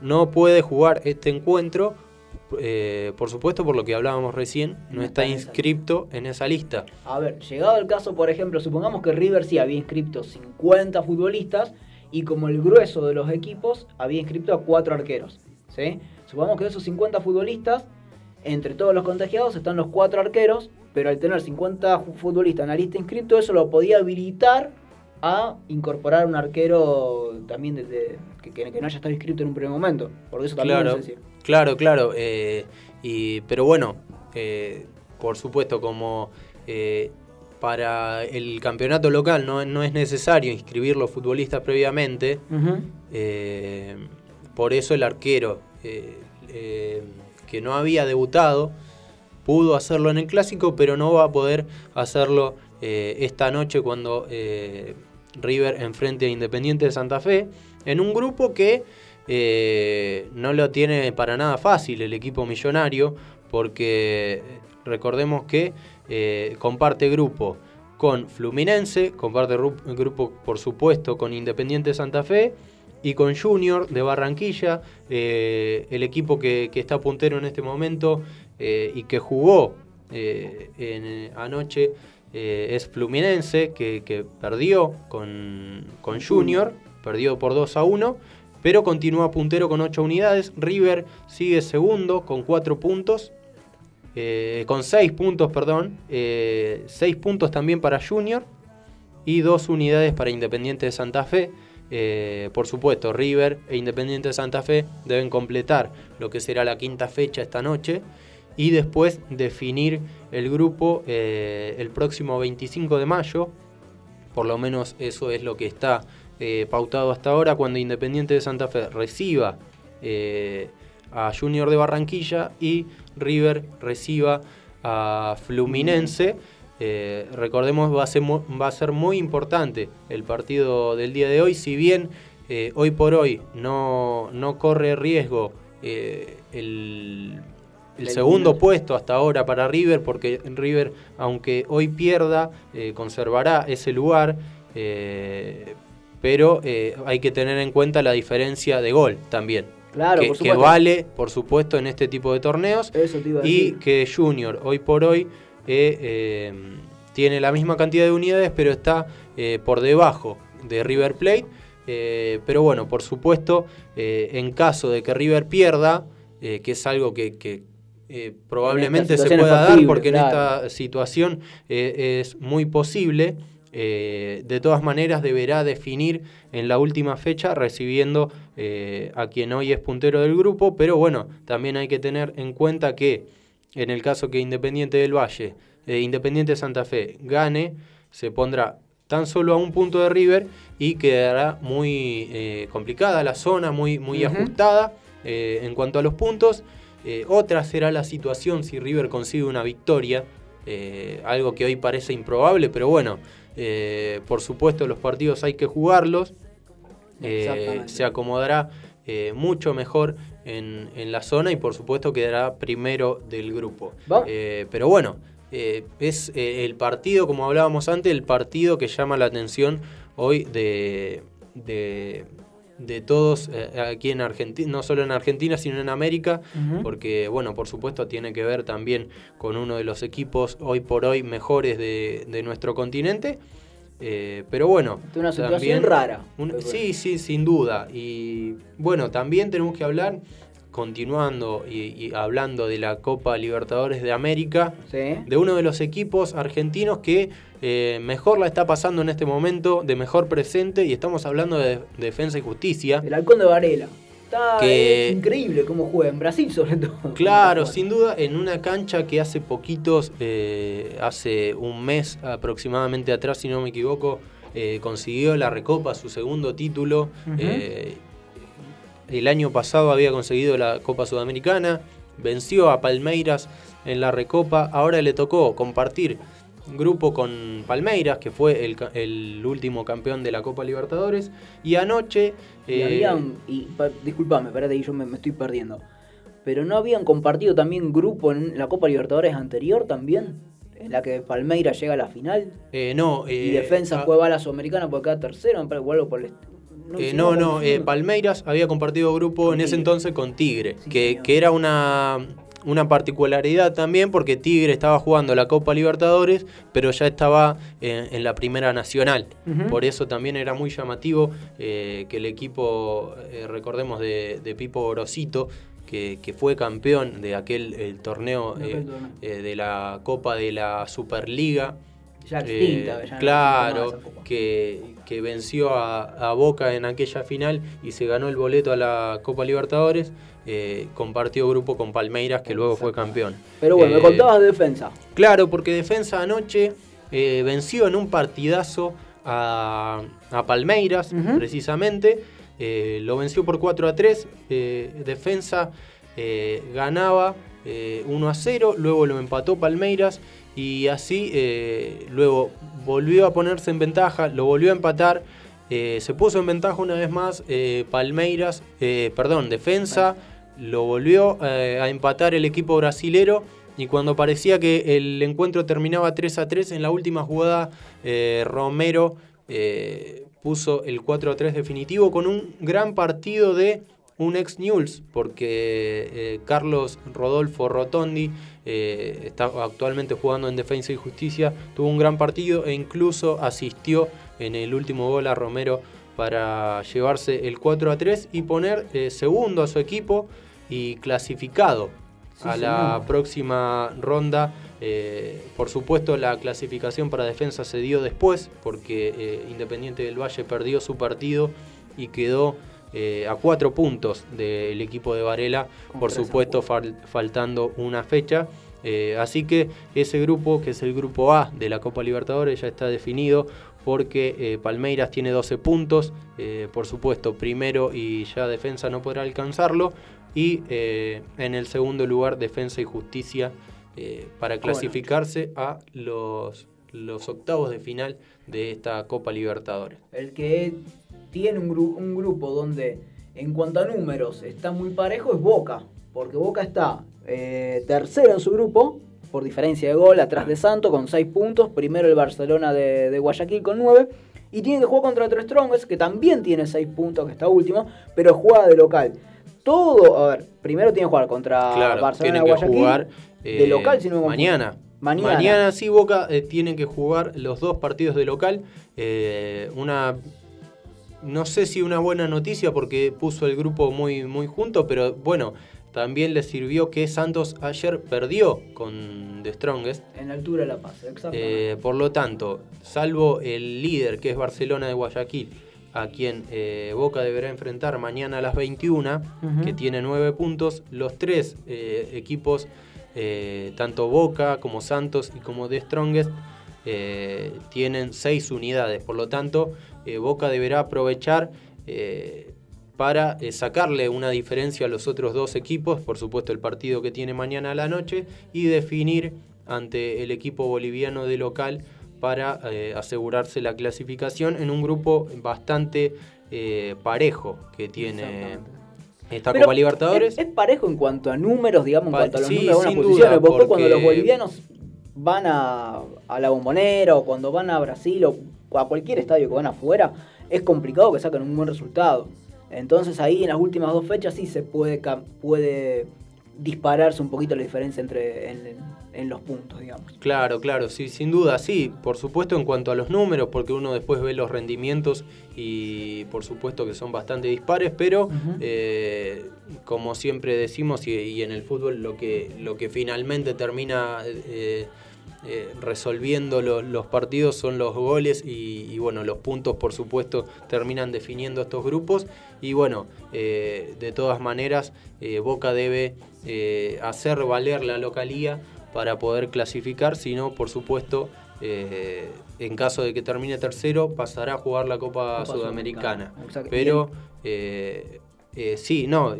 no puede jugar este encuentro, por supuesto por lo que hablábamos recién, no No está está en esa inscripto en esa lista. A ver, llegado el caso, por ejemplo, supongamos que River sí había inscripto 50 futbolistas y como el grueso de los equipos había inscrito a 4 arqueros. ¿sí? Supongamos que de esos 50 futbolistas, entre todos los contagiados están los 4 arqueros, pero al tener 50 ju- futbolistas en la lista inscrito, eso lo podía habilitar a incorporar un arquero también desde, que, no haya estado inscrito en un primer momento. Porque eso también Claro, es decir. claro, claro. eh, y, pero bueno, eh, por supuesto, como eh, para el campeonato local no, no es necesario inscribir los futbolistas previamente, eh, por eso el arquero eh, eh, que no había debutado pudo hacerlo en el clásico, pero no va a poder hacerlo esta noche cuando River enfrente a Independiente de Santa Fe, en un grupo que no lo tiene para nada fácil el equipo millonario, porque recordemos que eh, comparte grupo con Fluminense, comparte ru- grupo por supuesto con Independiente de Santa Fe, y con Junior de Barranquilla, eh, el equipo que, está puntero en este momento eh, y que jugó anoche es Fluminense, que, que perdió con, con Junior, perdió por 2 a 1, pero continúa puntero con 8 unidades. River sigue segundo con 4 puntos. Eh, con 6 puntos, perdón. 6 puntos también para Junior y 2 unidades para Independiente de Santa Fe. Eh, por supuesto, River e Independiente de Santa Fe deben completar lo que será la quinta fecha esta noche y después definir el grupo eh, el próximo 25 de mayo. Por lo menos eso es lo que está eh, pautado hasta ahora cuando Independiente de Santa Fe reciba eh, a Junior de Barranquilla y River reciba a Fluminense. Eh, recordemos, va a, ser va a ser muy importante el partido del día de hoy, si bien eh, hoy por hoy no, no corre riesgo eh, el, segundo puesto hasta ahora para River, porque River, aunque hoy pierda, conservará ese lugar, pero eh, hay que tener en cuenta la diferencia de gol también. Claro, que, por que supuesto. vale, por supuesto, en este tipo de torneos. Eso te iba a Y que Junior, hoy por hoy, eh, eh, tiene la misma cantidad de unidades, pero está eh, por debajo de River Plate. Eh, pero bueno, por supuesto, en caso de que River pierda, que es algo que, que, probablemente se pueda dar, porque claro. en esta situación es muy posible. de todas maneras, deberá definir en la última fecha, recibiendo eh, a quien hoy es puntero del grupo. Pero bueno, también hay que tener en cuenta que en el caso que Independiente del Valle, eh, Independiente de Santa Fe gane, se pondrá tan solo a un punto de River y quedará muy eh, complicada la zona, muy, muy ajustada eh, en cuanto a los puntos. Otra será la situación si River consigue una victoria, algo que hoy parece improbable, pero bueno, por supuesto los partidos hay que jugarlos. Eh, se acomodará eh, mucho mejor en, en la zona y por supuesto quedará primero del grupo. Eh, pero bueno, eh, es eh, el partido, como hablábamos antes, el partido que llama la atención hoy de, de, de todos eh, aquí en Argentina, no solo en Argentina, sino en América, porque bueno, por supuesto tiene que ver también con uno de los equipos hoy por hoy mejores de, de nuestro continente. Eh, pero bueno, es una situación rara. un- sí, sí, sin duda. Y bueno, también tenemos que hablar, continuando y, y hablando de la Copa Libertadores de América, Sí. de uno de los equipos argentinos que eh, mejor la está pasando en este momento, de mejor presente, y estamos hablando de, Defensa y Justicia. El halcón de Varela. Está Que- es increíble cómo juega, en Brasil sobre todo. Claro, sin duda, en una cancha que hace poquitos, eh, hace un mes aproximadamente atrás, si no me equivoco, eh, consiguió la Recopa, su segundo título. Eh, el año pasado había conseguido la Copa Sudamericana, venció a Palmeiras en la Recopa, ahora le tocó compartir grupo con Palmeiras, que fue el, el último campeón de la Copa Libertadores, y anoche... Y eh, habían, y, pa- disculpame, espérate, yo me, me estoy perdiendo. Pero no habían compartido también grupo en la Copa Libertadores anterior también, en la que Palmeiras llega a la final. Eh, no, y eh, Defensa ah, juega a la Sudamericana porque queda tercero, me parece, o algo por el Eh, no, no, eh, Palmeiras había compartido grupo en ese entonces con Tigre, Sí, que, que era una, una particularidad también porque Tigre estaba jugando la Copa Libertadores, pero ya estaba en, en la Primera Nacional. Por eso también era muy llamativo eh, que el equipo, eh, recordemos, de, de Pipo Grosito, que, que fue campeón de aquel el torneo De eh, eh, de la Copa de la Superliga. Ya Eh, extinta, ya claro, que, que venció a, a Boca en aquella final y se ganó el boleto a la Copa Libertadores, eh, compartió grupo con Palmeiras, que luego fue campeón. Pero bueno, Eh, me contabas de defensa. Claro, porque Defensa anoche eh, venció en un partidazo a, a Palmeiras, precisamente. Eh, lo venció por 4 a 3. eh, Defensa eh, ganaba eh, 1 a 0, luego lo empató Palmeiras y así eh, luego volvió a ponerse en ventaja, lo volvió a empatar. eh, se puso en ventaja una vez más eh, Palmeiras, perdón, Defensa, lo volvió a empatar el equipo brasilero y cuando parecía que el encuentro terminaba 3 a 3 en la última jugada Romero puso el 4 a 3 definitivo con un gran partido de un ex News porque Carlos Rodolfo Rotondi eh, está actualmente jugando en Defensa y Justicia tuvo un gran partido e incluso asistió en el último gol a Romero para llevarse el 4 a 3 y poner eh, segundo a su equipo y clasificado Sí, a la próxima ronda. Eh, por supuesto, la clasificación para defensa se dio después, porque Independiente del Valle perdió su partido y quedó eh, a cuatro puntos del equipo de Varela, Con por supuesto, fal- faltando una fecha. Eh, así que ese grupo, que es el grupo A de la Copa Libertadores, ya está definido porque eh, Palmeiras tiene 12 puntos, eh, por supuesto, primero y ya defensa no podrá alcanzarlo, y en el segundo lugar Defensa y Justicia para clasificarse a los, los octavos de final de esta Copa Libertadores. El que tiene un, gru- un grupo donde en cuanto a números está muy parejo es Boca. Porque Boca está eh, tercero en su grupo, por diferencia de gol, atrás de Santos con 6 puntos. Primero el Barcelona de, de Guayaquil con 9. Y tiene que jugar contra otro Strongest, que también tiene 6 puntos, que está último, pero juega de local. Todo, a ver, primero tiene que jugar contra Claro, Barcelona de Guayaquil. jugar de eh, local, si no me confundo. mañana. Mañana. sí, Boca eh, tienen que jugar los dos partidos de local. Eh, una. No sé si una buena noticia porque puso el grupo muy, muy junto, pero bueno, también le sirvió que Santos ayer perdió con The Strongest. En la altura de La Paz, exactamente. Eh, por lo tanto, salvo el líder que es Barcelona de Guayaquil, a quien eh, Boca deberá enfrentar mañana a las 21, Ujú. que tiene 9 puntos, los tres eh, equipos, eh, tanto Boca como Santos y como The Strongest, tienen 6 unidades. Por lo tanto, eh, Boca deberá aprovechar eh, para eh, sacarle una diferencia a los otros dos equipos, por supuesto el partido que tiene mañana a la noche, y definir ante el equipo boliviano de local para asegurarse la clasificación en un grupo bastante parejo que tiene esta Pero Copa Libertadores. Es, es parejo en cuanto a números, digamos, en cuanto a los sí, números de sin una posición. duda, Vos cuando los bolivianos van a, a la bombonera o cuando van a Brasil o a cualquier estadio que van afuera, es complicado que saquen un buen resultado. Entonces ahí en las últimas dos fechas sí se puede, puede dispararse un poquito la diferencia entre en, en los puntos, digamos. Claro, claro, sí, sin duda, sí. Por supuesto en cuanto a los números, porque uno después ve los rendimientos y por supuesto que son bastante dispares, pero eh, como siempre decimos y, y en el fútbol lo que, lo que finalmente termina eh, eh, resolviendo lo- los partidos son los goles y, y, bueno, los puntos por supuesto terminan definiendo estos grupos y bueno, eh, de todas maneras eh, Boca debe hacer valer la localía para poder clasificar, si no, por supuesto, en caso de que termine tercero, pasará a jugar la Copa, Copa Sudamericana. Sudamericana. Pero sí, no,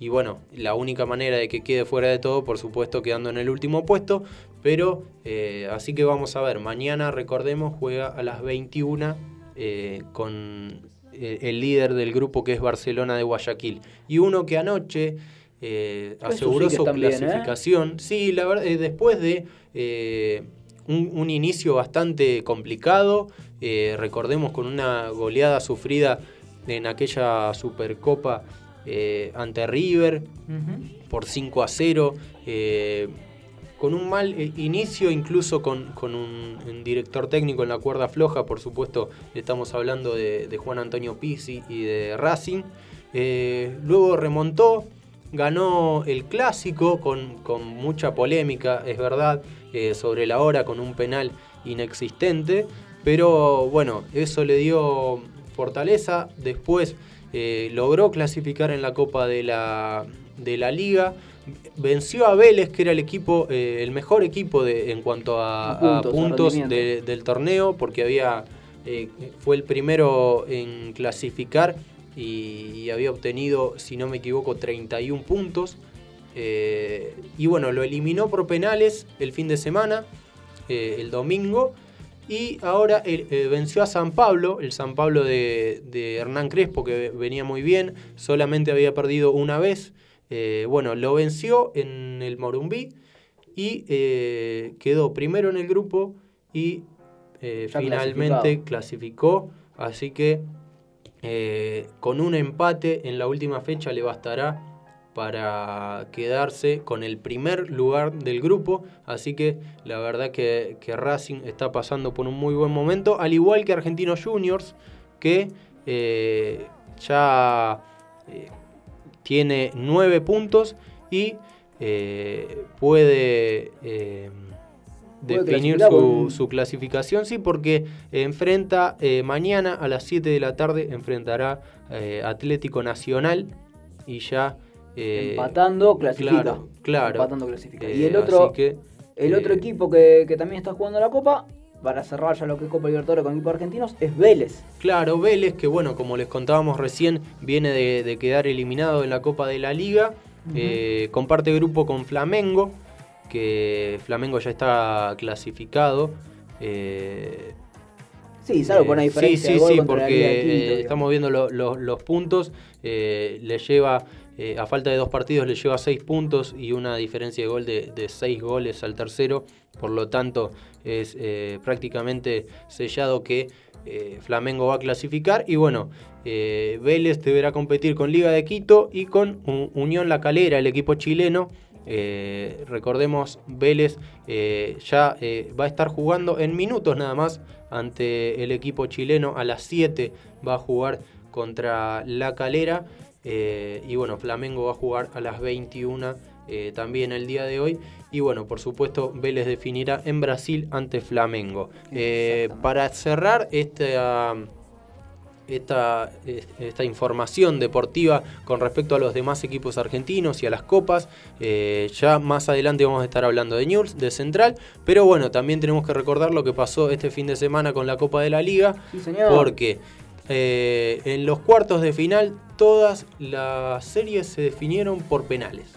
y bueno, la única manera de que quede fuera de todo, por supuesto, quedando en el último puesto, pero eh, así que vamos a ver, mañana, recordemos, juega a las 21 eh, con eh, el líder del grupo que es Barcelona de Guayaquil. Y uno que anoche eh, aseguró sí su ¿eh? clasificación. Sí, la verdad, después de eh, un, un inicio bastante complicado, recordemos con una goleada sufrida en aquella Supercopa ante River por 5 a 0. Con un mal inicio, incluso con, con un, director técnico en la cuerda floja, por supuesto, estamos hablando de, de Juan Antonio Pizzi y de Racing. Eh, luego remontó, ganó el clásico con, con mucha polémica, es verdad, eh, sobre la hora con un penal inexistente, pero bueno, eso le dio fortaleza. Después eh, logró clasificar en la Copa de la, de la Liga. Venció a Vélez, que era el equipo, eh, el mejor equipo de, en cuanto a, puntos, a a puntos rendimiento. de- del torneo, porque había eh, fue el primero en clasificar y, y había obtenido, si no me equivoco, 31 puntos. Eh, y bueno, lo eliminó por penales el fin de semana, el domingo. Y ahora venció a San Pablo, el San Pablo de, de Hernán Crespo, que venía muy bien, solamente había perdido una vez. Eh, bueno, lo venció en el Morumbí y eh, quedó primero en el grupo y eh, finalmente clasificó. Así que con un empate en la última fecha le bastará para quedarse con el primer lugar del grupo. Así que la verdad que, que Racing está pasando por un muy buen momento, al igual que Argentinos Juniors, que eh, ya eh, tiene nueve puntos y eh, puede eh, Puede definir su, clasificación, sí, porque enfrenta eh, mañana a las 7 de la tarde, enfrentará Atlético Nacional y ya... Empatando, clasifica. Claro, claro. Empatando, clasifica. Y el otro, que, el otro equipo que, que también está jugando la Copa, para cerrar ya lo que es Copa Libertadores con equipos argentinos, es Vélez. Claro, Vélez, que bueno, como les contábamos recién, viene de, de quedar eliminado en la Copa de la Liga. Eh, comparte grupo con Flamengo, que Flamengo ya está clasificado. Eh, Sí, salvo por una eh, diferencia Sí, de sí, gol sí, de porque Quito, eh, digamos. estamos viendo lo- lo- los puntos. eh, le lleva eh, a falta de dos partidos le lleva seis puntos y una diferencia de gol de, seis goles al tercero. Por lo tanto, es eh, prácticamente sellado que eh, Flamengo va a clasificar. Y bueno, Vélez deberá competir con Liga de Quito y con Unión La Calera, el equipo chileno. Recordemos, Vélez ya va a estar jugando en minutos nada más ante el equipo chileno. A las 7 va a jugar contra La Calera. Eh, y bueno, Flamengo va a jugar a las 21 eh, también el día de hoy. Y bueno, por supuesto, Vélez definirá en Brasil ante Flamengo. Eh, para cerrar esta, esta, esta información deportiva con respecto a los demás equipos argentinos y a las copas. Eh, ya más adelante vamos a estar hablando de News, de Central, pero bueno, también tenemos que recordar lo que pasó este fin de semana con la Copa de la Liga, Sí, señor. porque eh, en los cuartos de final todas las series se definieron por penales.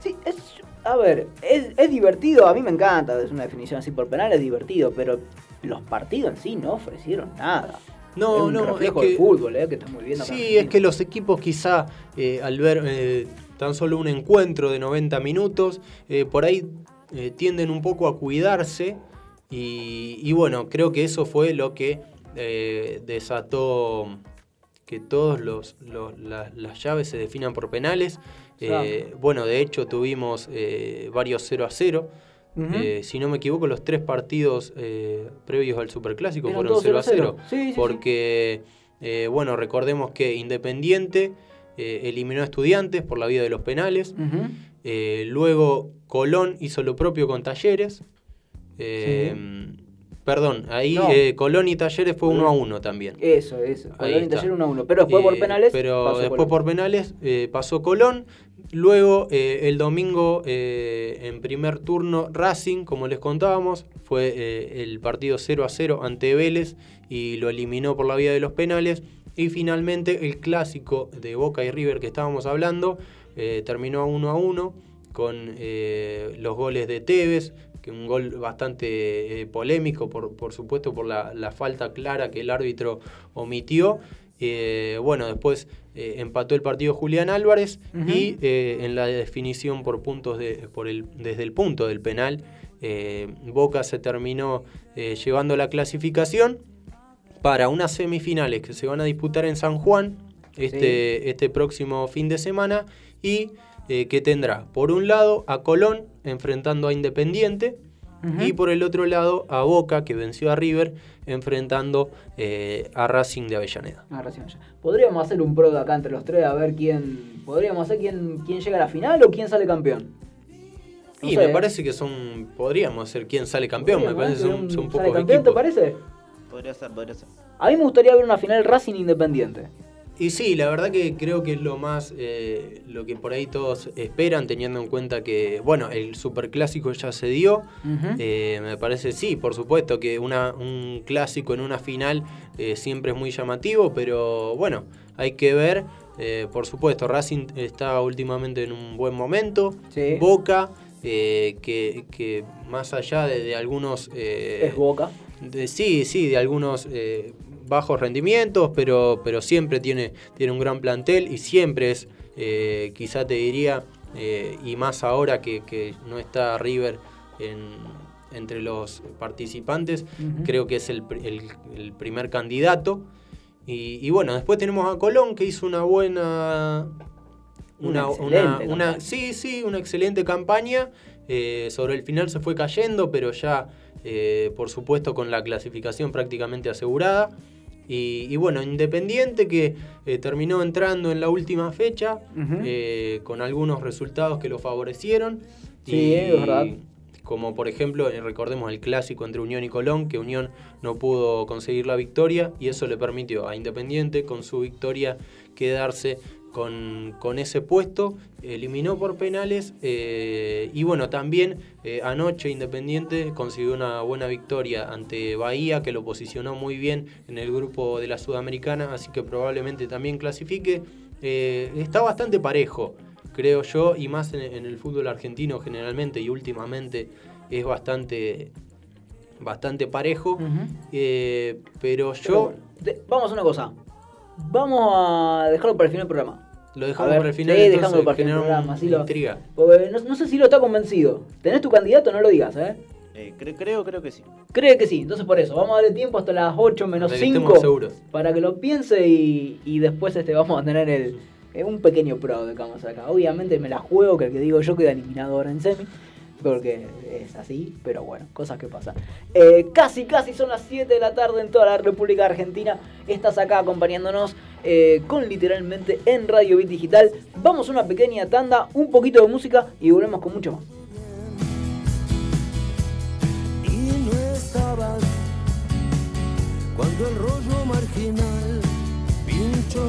Sí, es, a ver, es, es divertido, a mí me encanta, es una definición así por penal, es divertido, pero los partidos en sí no ofrecieron nada. No, es un no, es que- fútbol, eh, que estamos viviendo acá en Sí, es que los equipos quizá eh, al ver eh, tan solo un encuentro de 90 minutos, por ahí tienden un poco a cuidarse y, y bueno, creo que eso fue lo que eh, desató que todos los, los- la- las llaves se definan por penales. Eh, bueno, de hecho tuvimos eh, varios 0 a 0. Ujú. Eh, si no me equivoco, los tres partidos previos al Superclásico Eran fueron todos 0 a 0. 0 a 0. Sí, sí, sí. porque, bueno, recordemos que Independiente eliminó a Estudiantes por la vía de los penales. Luego Colón hizo lo propio con Talleres. Perdón, ahí No. eh, Colón y Talleres fue 1 a 1 también. Eso, eso. Ahí Colón y. Talleres 1 a 1. Pero después por Eh, penales. Pero pasó después Colón. por penales eh, pasó Colón. Luego el domingo en primer turno Racing, como les contábamos, fue el partido 0 a 0 ante Vélez y lo eliminó por la vía de los penales. Y finalmente el clásico de Boca y River que estábamos hablando terminó 1 a 1 con los goles de Tevez, que un gol bastante eh, polémico, por, por supuesto, por la, la falta clara que el árbitro omitió. Eh, bueno, después eh, empató el partido Julián Álvarez y en la definición por puntos de, por el, desde el punto del penal, Boca se terminó llevando la clasificación para unas semifinales que se van a disputar en San Juan este, este próximo fin de semana y eh, que tendrá por un lado a Colón enfrentando a Independiente y por el otro lado a Boca que venció a River enfrentando eh, a Racing de Avellaneda. Ah, recién ya. Podríamos hacer un pro de acá entre los tres a ver quién. Podríamos hacer quién, quién llega a la final o quién sale campeón. No y sé, me ¿eh? parece que son, podríamos ser quién sale campeón, me Podríamos, parece que ¿eh? son, Un- son ¿sale pocos campeón, ¿Te parece? Podría ser, podría ser. A mí me gustaría ver una final Racing Independiente. Y sí, la verdad que creo que es lo más, eh, lo que por ahí todos esperan, teniendo en cuenta que, bueno, el superclásico ya se dio. Eh, me parece, sí, por supuesto que una, un clásico en una final eh, siempre es muy llamativo, pero bueno, hay que ver. eh, por supuesto, Racing está últimamente en un buen momento. Sí. Boca, eh, que, que más allá de, de algunos... es Boca. de- sí, sí, de algunos eh, bajos rendimientos, pero, pero siempre tiene, tiene un gran plantel y siempre es, eh, quizá te diría, eh, y más ahora que, que no está River en- entre los participantes, creo que es el, el- el primer candidato. Y, y bueno, después tenemos a Colón que hizo una buena... Una Una, sí, sí, una excelente campaña. Eh, sobre el final se fue cayendo, pero ya, eh, por supuesto, con la clasificación prácticamente asegurada. Y, y bueno, Independiente que eh, terminó entrando en la última fecha eh, con algunos resultados que lo favorecieron. Sí, es verdad. Como por ejemplo, eh, recordemos el clásico entre Unión y Colón, que Unión no pudo conseguir la victoria y eso le permitió a Independiente con su victoria quedarse con, con ese puesto, eliminó por penales eh, y bueno, también eh, anoche Independiente consiguió una buena victoria ante Bahía que lo posicionó muy bien en el grupo de la Sudamericana, así que probablemente también clasifique. Eh, está bastante parejo, creo yo, y más en, en el fútbol argentino generalmente y últimamente es bastante, bastante parejo. Eh, pero yo... Pero vamos a una cosa. Vamos a dejarlo para el final del programa. Lo dejamos ver, para el final. sí, dejámoslo para el generar programa, así lo- intriga. Porque no, no sé si lo está convencido. ¿Tenés tu candidato? No lo digas, ¿eh? Eh, cre- creo, creo que sí. Cree que sí, entonces por eso, vamos a darle tiempo hasta las 8 menos Para que 5 estemos seguros. para que lo piense y, y después este vamos a tener el, eh, un pequeño pro de que vamos acá. Obviamente me la juego que el que digo yo queda eliminado ahora en semi, porque es así, pero bueno, cosas que pasan. Eh, casi, casi son las 7 de la tarde en toda la República Argentina. Estás acá acompañándonos eh, con literalmente en Radio Bit Digital. Vamos a una pequeña tanda, un poquito de música y volvemos con mucho más. y no estabas cuando el rollo marginal pinchó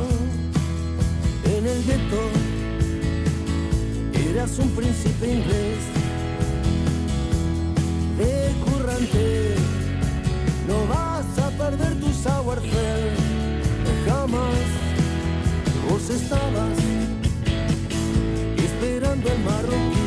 en el gueto. Eras un príncipe inglés de currante. No vas a perder tu savoir-faire jamás. Vos estabas esperando el marroquí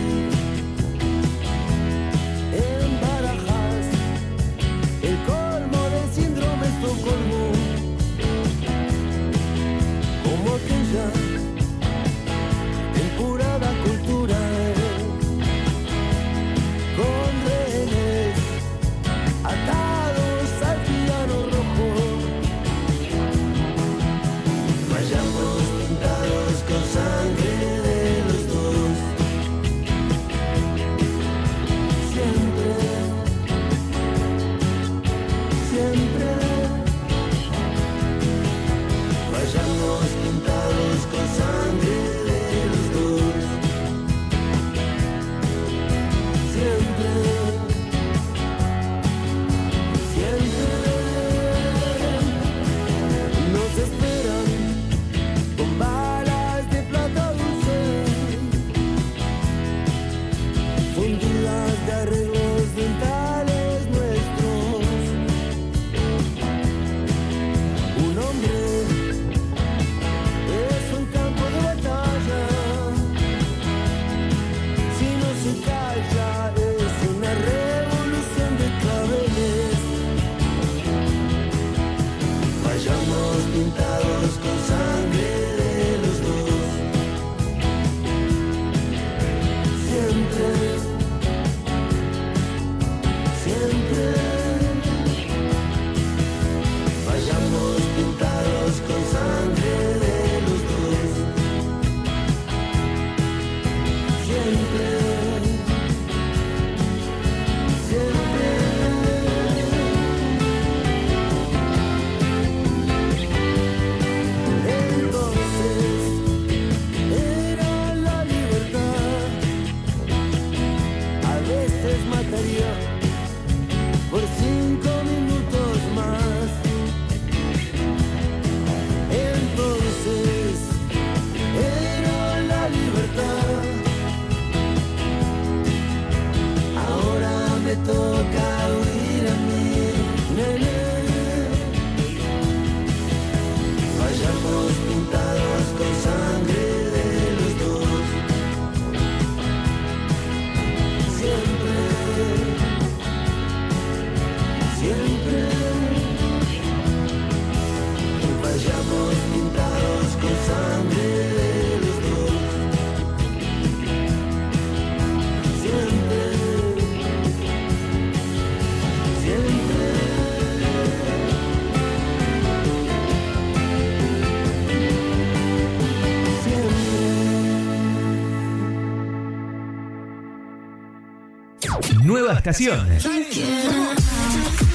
Estación.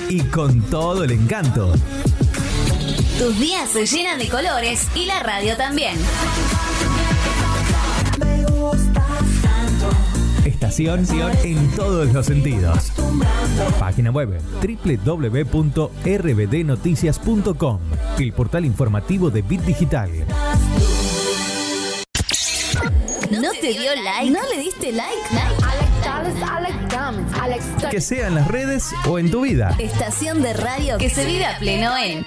Y con todo el encanto. Tus días se llenan de colores y la radio también. Estación en todos los sentidos. Página web www.rbdnoticias.com, el portal informativo de Bit Digital. ¿No te dio like? Que sea en las redes o en tu vida. Estación de radio que se vive a pleno en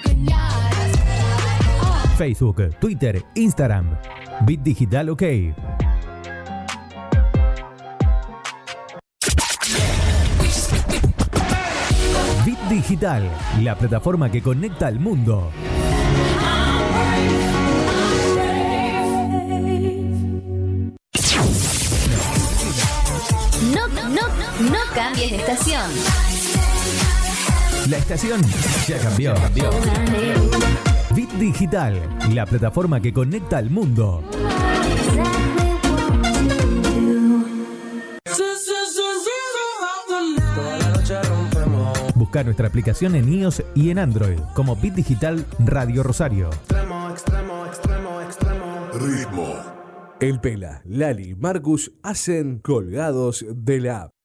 Facebook, Twitter, Instagram. Bit Digital OK. Bit Digital, la plataforma que conecta al mundo. Cambies de estación. La estación ya cambió. Bit Digital, la plataforma que conecta al mundo. Busca nuestra aplicación en iOS y en Android como Bit Digital Radio Rosario. Ritmo. El Pela, Lali y Marcus hacen colgados de la app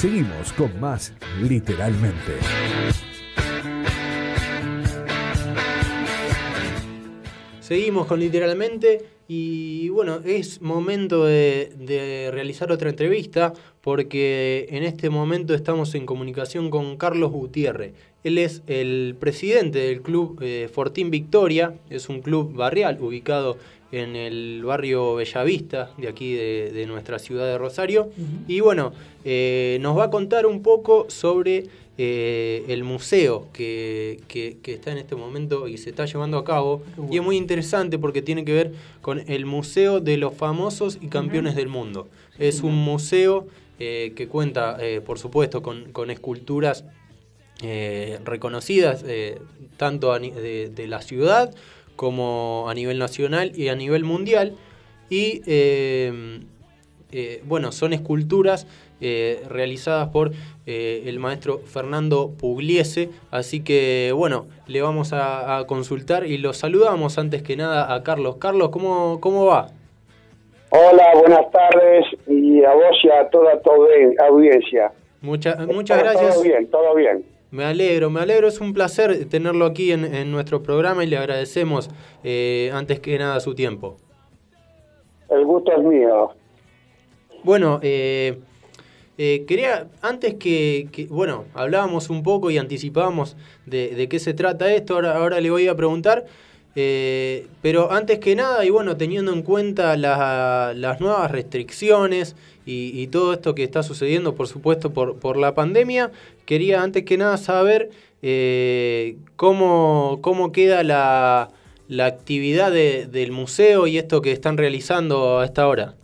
Seguimos con más literalmente. Seguimos con literalmente y bueno, es momento de, realizar otra entrevista porque en este momento estamos en comunicación con Carlos Gutiérrez. Él es el presidente del club eh, Fortín Victoria, es un club barrial ubicado en el barrio Bellavista, de aquí de, de nuestra ciudad de Rosario. Y bueno, eh, nos va a contar un poco sobre eh, el museo que, que- que está en este momento y se está llevando a cabo. Y es muy interesante porque tiene que ver con el Museo de los Famosos y Campeones del Mundo. Es un museo eh, que cuenta, por supuesto, con, con esculturas reconocidas tanto de la ciudad como a nivel nacional y a nivel mundial. Y eh, eh, bueno, son esculturas eh, realizadas por eh, el maestro Fernando Pugliese. Así que bueno, le vamos a, a consultar y lo saludamos antes que nada a Carlos. Carlos, ¿cómo, cómo va? Hola, buenas tardes y a vos y a toda tu audi- audiencia. Mucha- muchas gracias. Todo bien, todo bien. Me alegro, me alegro, es un placer tenerlo aquí en, en nuestro programa y le agradecemos eh, antes que nada su tiempo. El gusto es mío. Bueno, eh, eh, quería, antes que, que- bueno, hablábamos un poco y anticipábamos de, de qué se trata esto, ahora, ahora le voy a preguntar, eh, pero antes que nada, y bueno, teniendo en cuenta la- las nuevas restricciones y, y todo esto que está sucediendo, por supuesto, por, por la pandemia, quería antes que nada saber eh, cómo, cómo queda la, la actividad de- del museo y esto que están realizando a esta hora.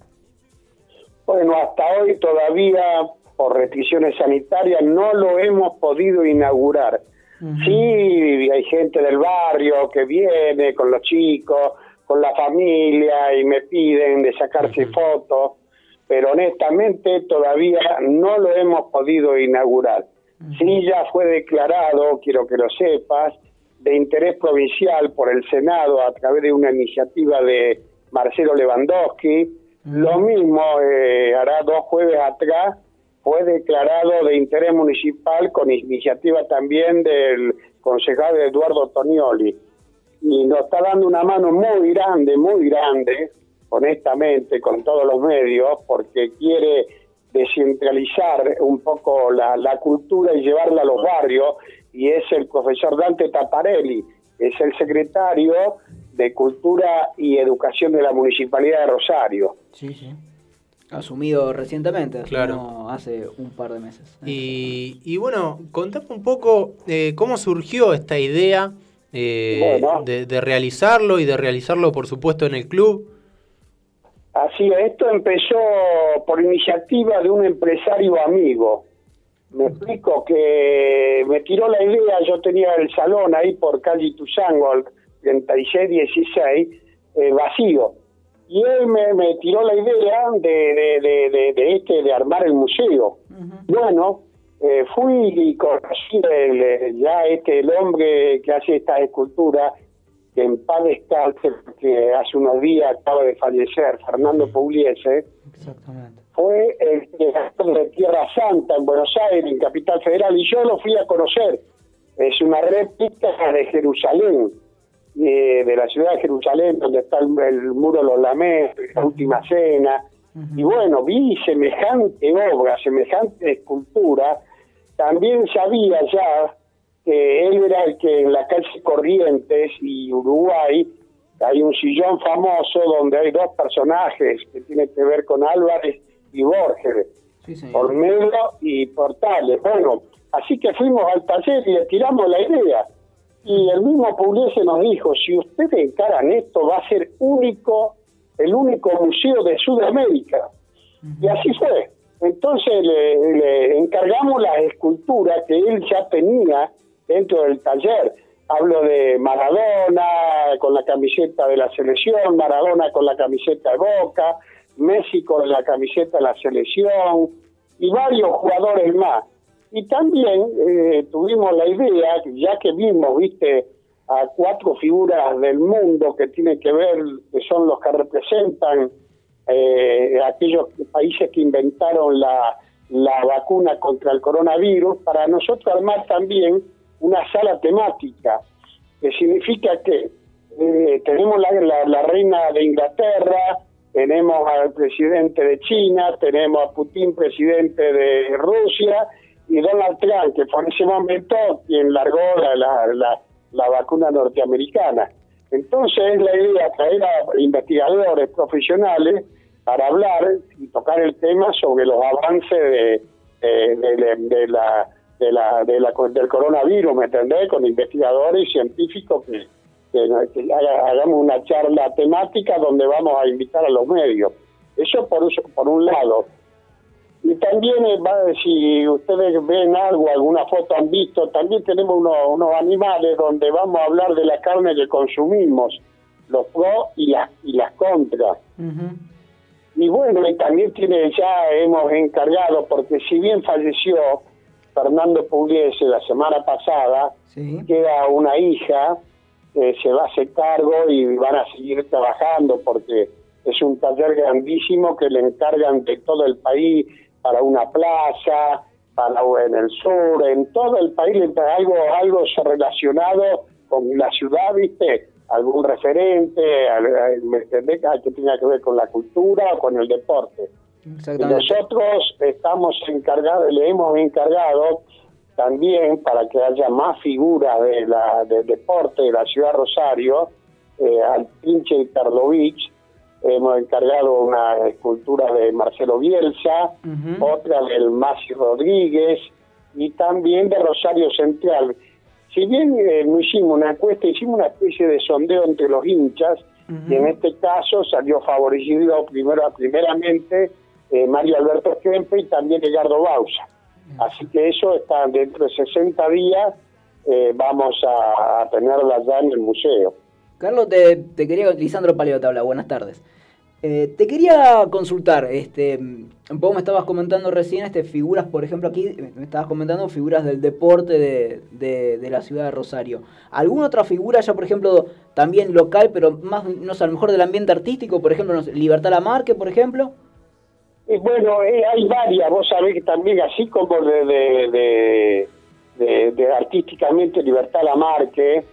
Bueno, hasta hoy todavía por restricciones sanitarias no lo hemos podido inaugurar. Sí, hay gente del barrio que viene con los chicos, con la familia y me piden de sacarse fotos, pero honestamente todavía no lo hemos podido inaugurar. Sí ya fue declarado, quiero que lo sepas, de interés provincial por el Senado a través de una iniciativa de Marcelo Lewandowski. Lo mismo eh, hará dos jueves atrás fue declarado de interés municipal con iniciativa también del concejal Eduardo Tonioli. Y nos está dando una mano muy grande, muy grande, honestamente, con todos los medios, porque quiere descentralizar un poco la, la cultura y llevarla a los barrios, y es el profesor Dante Taparelli, es el secretario de Cultura y Educación de la Municipalidad de Rosario. Sí, sí. Asumido recientemente, Claro. no hace un par de meses. Y, y bueno, contame un poco eh, cómo surgió esta idea eh, Bueno. de, de realizarlo y de realizarlo, por supuesto, en el club. Así, esto empezó por iniciativa de un empresario amigo. Me explico que me tiró la idea, yo tenía el salón ahí por calle Tuzango, al 3616, eh, vacío. Y él me, me tiró la idea de, de, de, este, de armar el museo. Bueno, eh, fui y conocí el, eh, ya este, el hombre que hace estas esculturas, que en paz descanse, que hace unos días acaba de fallecer, Fernando Pugliese, Exactamente. fue el creador de Tierra Santa en Buenos Aires, en Capital Federal, y yo lo fui a conocer. Es una réplica de Jerusalén, eh, de la ciudad de Jerusalén, donde está el, el muro de los lamentos, la última cena. Y bueno, vi semejante obra, semejante escultura. También sabía ya que él era el que en la calle Corrientes y Uruguay hay un sillón famoso donde hay dos personajes que tienen que ver con Álvarez y Borges, Sí. Olmedo y Portales. Bueno, así que fuimos al taller y le tiramos la idea. Y el mismo Pugliese nos dijo, si ustedes encaran esto, va a ser único, el único museo de Sudamérica. Y así fue. Entonces le, le encargamos las esculturas que él ya tenía dentro del taller. Hablo de Maradona con la camiseta de la selección, Maradona con la camiseta de Boca, Messi con la camiseta de la selección y varios jugadores más. Y también eh, tuvimos la idea, ya que vimos, viste, a cuatro figuras del mundo que tienen que ver, que son los que representan eh, aquellos países que inventaron la, la vacuna contra el coronavirus, para nosotros armar también una sala temática, que significa que eh, tenemos la, la, la reina de Inglaterra, tenemos al presidente de China, tenemos a Putin, presidente de Rusia, y Donald Trump, que fue en ese momento quien largó la, la, la, la vacuna norteamericana. Entonces es la idea traer a investigadores profesionales para hablar y tocar el tema sobre los avances de, de, la, de la, de la- del coronavirus, ¿me entendés? Con investigadores y científicos que haga- hagamos una charla temática donde vamos a invitar a los medios. Eso por, eso, por un lado. Y también, eh, si ustedes ven algo, alguna foto han visto, también tenemos unos, unos animales donde vamos a hablar de la carne que consumimos, los pros y las, y las contras. Y bueno, y también tiene ya hemos encargado, porque si bien falleció Fernando Pugliese la semana pasada, Sí. queda una hija que se va a hacer cargo y van a seguir trabajando porque es un taller grandísimo que le encargan de todo el país para una plaza, para en el sur, en todo el país algo algo relacionado con la ciudad, ¿viste? Algún referente, ¿me entendés? Que tenga que ver con la cultura o con el deporte. Nosotros estamos encargados, le hemos encargado también para que haya más figuras de la, del deporte de la ciudad de Rosario, eh, al pinche Karlovich, hemos encargado una escultura de Marcelo Bielsa, Ujú. otra del Masi Rodríguez y también de Rosario Central. Si bien eh, no hicimos una encuesta, hicimos una especie de sondeo entre los hinchas y en este caso salió favorecido primero primeramente eh, Mario Alberto Kempe y también Edgardo Bausa. Así que eso está dentro de 60 días, eh, vamos a, a tenerla ya en el museo. Carlos, te, te quería, Lisandro Paleo te habla, buenas tardes. Eh, te quería consultar, este, vos me estabas comentando recién este, figuras, por ejemplo, aquí eh, me estabas comentando figuras del deporte de, de- la ciudad de Rosario. ¿Alguna otra figura ya, por ejemplo, también local, pero más, no sé, a lo mejor del ambiente artístico, por ejemplo, no sé, Libertad Lamarque, por ejemplo? Y bueno, eh, hay varias, vos sabés que también así como de- de artísticamente Libertad Lamarque,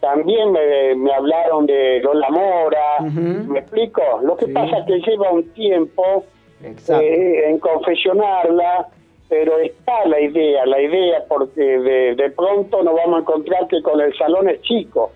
también me, me hablaron de Lola Mora. ¿me explico? Lo que Sí. pasa es que lleva un tiempo eh, en confesionarla, pero está la idea, la idea porque de, de pronto nos vamos a encontrar que con el salón es chico,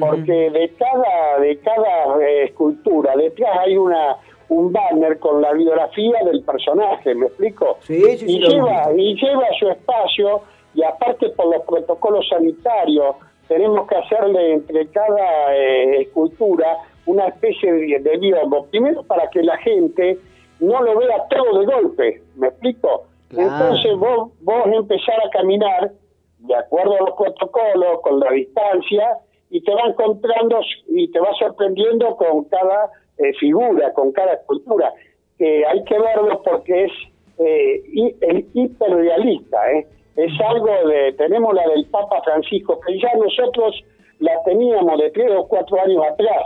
porque de cada de cada eh, escultura detrás hay una un banner con la biografía del personaje, ¿me explico? Sí, sí, y, lleva, y lleva su espacio y aparte por los protocolos sanitarios tenemos que hacerle entre cada eh, escultura una especie de, de biombo, primero para que la gente no lo vea todo de golpe, ¿me explico? Claro. Entonces vos, vos empezar a caminar de acuerdo a los protocolos, con la distancia, y te va encontrando y te va sorprendiendo con cada eh, figura, con cada escultura. que hay que verlo porque es eh, hiperrealista, ¿eh? Es algo de, tenemos la del Papa Francisco, que ya nosotros la teníamos de tres o cuatro años atrás.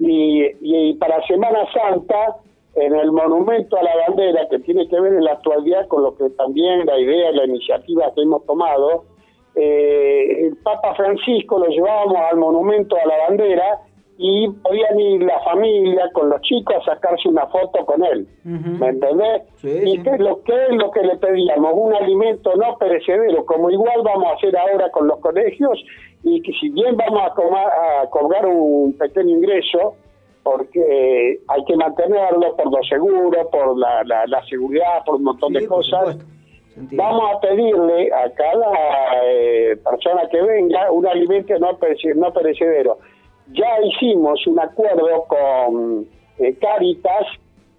y, y para Semana Santa, en el monumento a la bandera, que tiene que ver en la actualidad con lo que también la idea y la iniciativa que hemos tomado, eh, el Papa Francisco lo llevábamos al monumento a la bandera y podían ir la familia con los chicos a sacarse una foto con él. ¿Me entendés? y qué es lo que es lo que le pedíamos, un alimento no perecedero, como igual vamos a hacer ahora con los colegios, y que si bien vamos a, coma- a cobrar un pequeño ingreso, porque hay que mantenerlo por lo seguro, por la, la, la seguridad, por un montón de cosas. Vamos a pedirle a cada eh, persona que venga un alimento no, no perecedero. Ya hicimos un acuerdo con eh, Caritas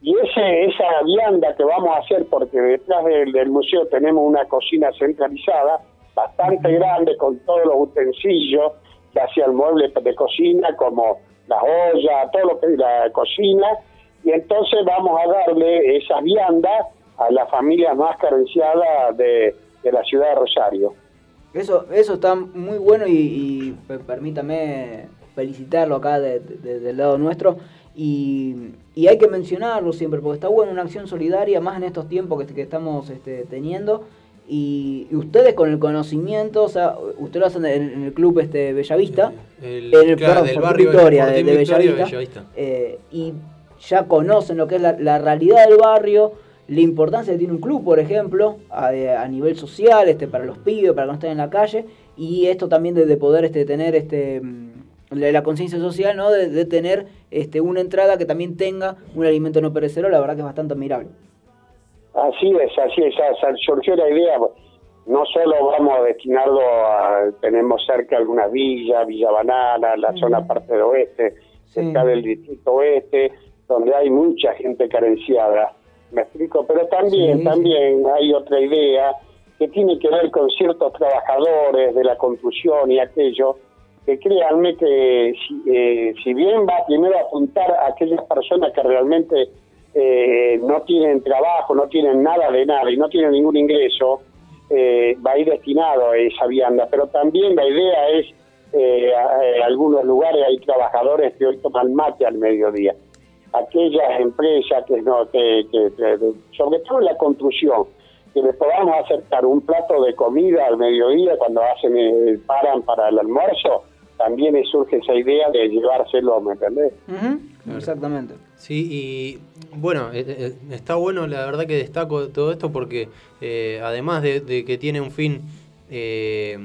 y ese esa vianda que vamos a hacer, porque detrás del, del museo tenemos una cocina centralizada, bastante grande, con todos los utensilios, ya sea el mueble de cocina, como la olla, todo lo que es la cocina, y entonces vamos a darle esa vianda a la familia más carenciada de, de la ciudad de Rosario. Eso, eso está muy bueno y, y pe- permítame felicitarlo acá de- de- del lado nuestro. Y, y hay que mencionarlo siempre, porque está bueno una acción solidaria, más en estos tiempos que, que estamos este, teniendo. Y, y ustedes con el conocimiento, o sea, ustedes lo hacen en, en el club este Bellavista, El- en el claro, del barrio- Victoria, de, de Victoria Bellavista, Bellavista. eh, y ya conocen lo que es la, la realidad del barrio, la importancia que tiene un club, por ejemplo, a, a nivel social, este, para los pibes, para que no estén en la calle, y esto también de, de poder este, tener este la, la conciencia social, ¿no? De, de tener este, una entrada que también tenga un alimento no perecedero, la verdad que es bastante admirable. Así es, así es, surgió la idea, no solo vamos a destinarlo a, tenemos cerca algunas villas, Villa Banana, la zona parte del oeste, cerca del distrito oeste, donde hay mucha gente carenciada, me explico, pero también, sí. también hay otra idea que tiene que ver con ciertos trabajadores de la construcción y aquello, que créanme que si, eh, si bien va primero a apuntar a aquellas personas que realmente eh, no tienen trabajo, no tienen nada de nada y no tienen ningún ingreso, eh, va a ir destinado a esa vianda. Pero también la idea es, eh, en algunos lugares hay trabajadores que hoy toman mate al mediodía. Aquellas empresas que, no, que, sobre todo en la construcción, que les podamos acercar un plato de comida al mediodía cuando hacen el, paran para el almuerzo, también surge esa idea de llevárselo, ¿me entendés? Exactamente. Sí, y bueno, eh, eh, está bueno, la verdad que destaco todo esto porque eh, además de, de que tiene un fin eh,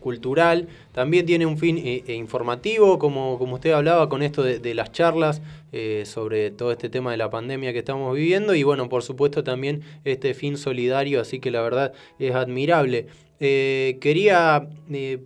cultural, también tiene un fin eh, eh, informativo, como, como usted hablaba con esto de, de las charlas eh, sobre todo este tema de la pandemia que estamos viviendo y bueno, por supuesto también este fin solidario, así que la verdad es admirable. Eh, quería eh,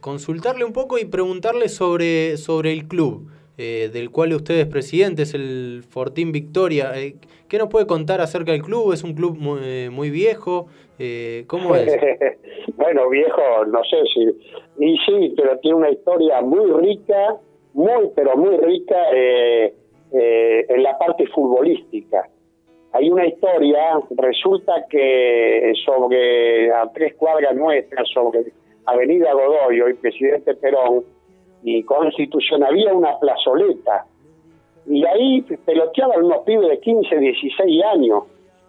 consultarle un poco y preguntarle sobre, sobre el club eh, del cual usted es presidente, es el Fortín Victoria. Eh, ¿Qué nos puede contar acerca del club? ¿Es un club muy, eh, muy viejo? Eh, ¿Cómo es? bueno, viejo, no sé si... Y sí, pero tiene una historia muy rica, muy, pero muy rica eh, en la parte futbolística. Hay una historia, resulta que sobre a tres cuadras nuestras, sobre Avenida Godoy, hoy Presidente Perón, y Constitución, había una plazoleta. Y ahí peloteaban unos pibes de 15, 16 años.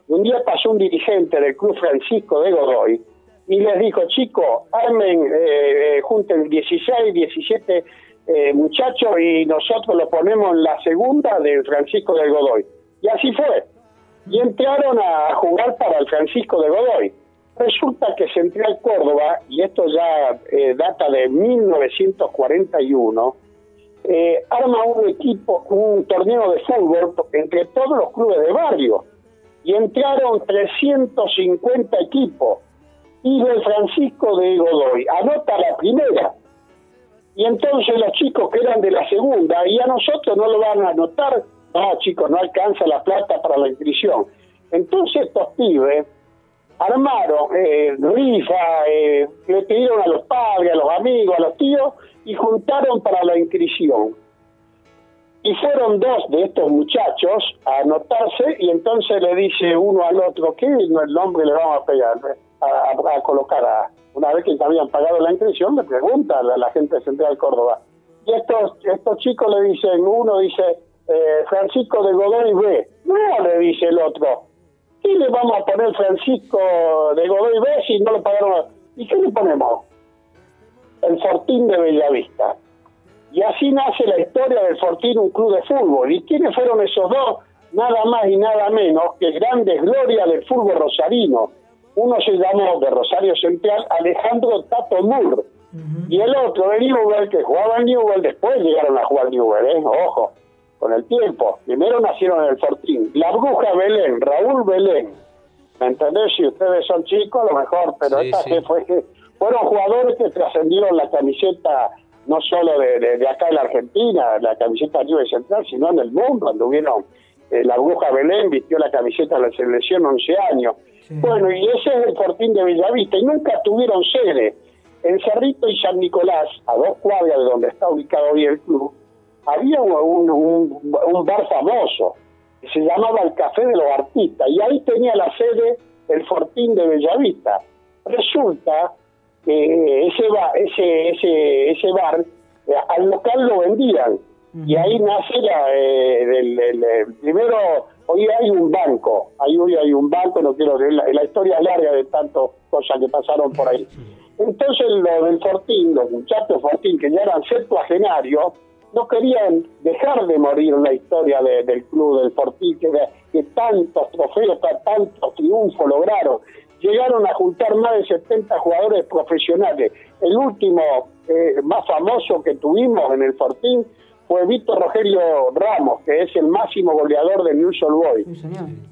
Y un día pasó un dirigente del Club Francisco de Godoy y les dijo, chicos, armen, eh, eh, junten 16, 17 eh, muchachos y nosotros lo ponemos en la segunda del Francisco de Godoy. Y así fue. Y entraron a jugar para el Francisco de Godoy. Resulta que Central Córdoba, y esto ya eh, data de 1941, eh, arma un equipo, un torneo de fútbol entre todos los clubes de barrio y entraron 350 equipos. Y el Francisco de Godoy anota la primera. Y entonces los chicos que eran de la segunda, y a nosotros no lo van a anotar, no chicos, no alcanza la plata para la inscripción. Entonces estos pibes armaron eh, rifa, eh, le pidieron a los padres, a los amigos, a los tíos, y juntaron para la inscripción. Y fueron dos de estos muchachos a anotarse y entonces le dice uno al otro, ¿qué nombre le vamos a pegar? A, colocar a... Una vez que habían pagado la inscripción, le pregunta a la, la gente de Central Córdoba. Y estos, estos chicos le dicen, uno dice, eh, Francisco de Godoy B. No, le dice el otro. ¿Qué le vamos a poner Francisco de Godoy B si no le pagaron? ¿Y qué le ponemos? El Fortín de Bellavista. Y así nace la historia del Fortín, un club de fútbol. ¿Y quiénes fueron esos dos? Nada más y nada menos que grandes glorias del fútbol rosarino. Uno se llamó de Rosario Central Alejandro Tato Mur. Y el otro de Newell, que jugaba en Newell, después llegaron a jugar Newell, ¿eh? ojo, con el tiempo. Primero nacieron en el Fortín. La Bruja Belén, Raúl Belén. ¿Me entendés? Si ustedes son chicos, a lo mejor, pero Sí, esta sí. fue que fueron jugadores que trascendieron la camiseta no solo de, de- de acá de la Argentina, la camiseta Newell Central, sino en el mundo. Anduvieron, eh, la Bruja Belén vistió la camiseta de la selección 11 años. Bueno, y ese es el Fortín de Bellavista, y nunca tuvieron sede. En Cerrito y San Nicolás, a dos cuadras de donde está ubicado hoy el club, había un, un- bar famoso que se llamaba el Café de los Artistas y ahí tenía la sede el Fortín de Bellavista. Resulta que ese bar, ese, ese, ese bar eh, al local lo vendían y ahí nace la, eh, el- el- el- primero hoy hay un banco ahí hoy hay un banco no quiero la, la historia larga de tantas cosas que pasaron por ahí. Entonces lo del Fortín los muchachos Fortín que ya eran septuagenarios no querían dejar de morir la historia de- del club del Fortín que, que tantos trofeos ta- tantos triunfos lograron. Llegaron a juntar más de 70 jugadores profesionales. El último eh, más famoso que tuvimos en el Fortín fue Víctor Rogelio Ramos, que es el máximo goleador del News Boys.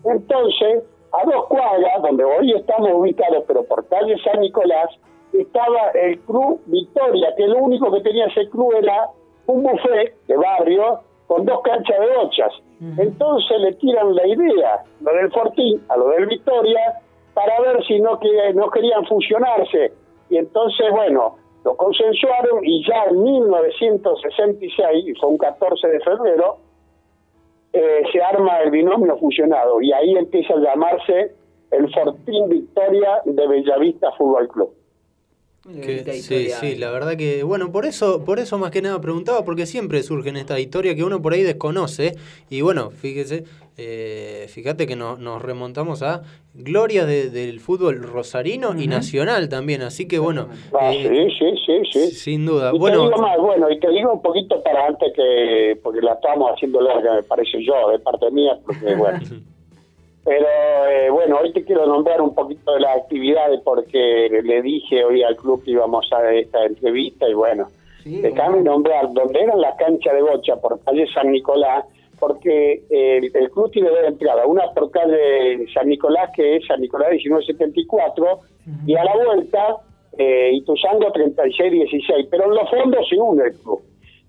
Entonces, a dos cuadras, donde hoy estamos ubicados, pero por calle San Nicolás, estaba el Club Victoria, que lo único que tenía ese club era un buffet de barrio con dos canchas de bochas. Entonces le tiran la idea, lo del Fortín a lo del Victoria, para ver si no, que, no querían fusionarse. Y entonces, bueno, lo consensuaron y ya en 1966, y fue un 14 de febrero, eh, se arma el binomio fusionado y ahí empieza a llamarse el Fortín Victoria de Bellavista Fútbol Club. Que- sí, sí, la verdad que, bueno, por eso, por eso más que nada preguntaba, porque siempre surgen estas historias que uno por ahí desconoce. Y bueno, fíjese, eh, fíjate que no- nos remontamos a glorias de- del fútbol rosarino y nacional también. Así que bueno, Ah, eh, sí, sí, sí, sí. sin duda. Y te Bueno, digo más, bueno, y te digo un poquito para antes que, porque la estamos haciendo larga, me parece yo, de parte mía, porque bueno. Pero eh, bueno, hoy te quiero nombrar un poquito de las actividades porque le dije hoy al club que íbamos a esta entrevista y bueno, déjame nombrar donde eran las canchas de bocha por calle San Nicolás, porque eh, el, el club tiene dos entradas, una por calle San Nicolás que es San Nicolás 1974 y a la vuelta eh, Ituzaingo 3616, pero en los fondos se une el club.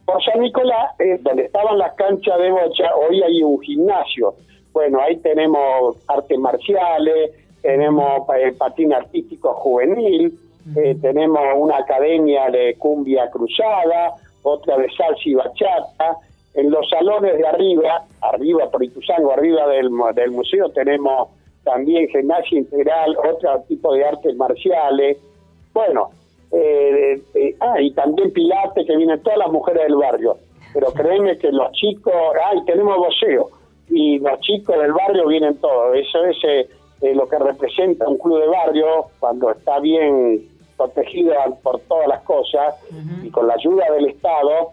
Por San Nicolás, eh, donde estaban las canchas de bocha, hoy hay un gimnasio. Bueno, ahí tenemos artes marciales, tenemos eh, patín artístico juvenil, eh, tenemos una academia de cumbia cruzada, otra de salsa y bachata. En los salones de arriba, arriba por Ituzaingo, arriba del, del museo, tenemos también gimnasia integral, otro tipo de artes marciales. Bueno, eh, eh, ah, y también Pilates, que vienen todas las mujeres del barrio. Pero créeme que los chicos, ah, y tenemos voceo, y los chicos del barrio vienen todos. Eso es eh, eh, lo que representa un club de barrio cuando está bien protegido por todas las cosas y con la ayuda del Estado,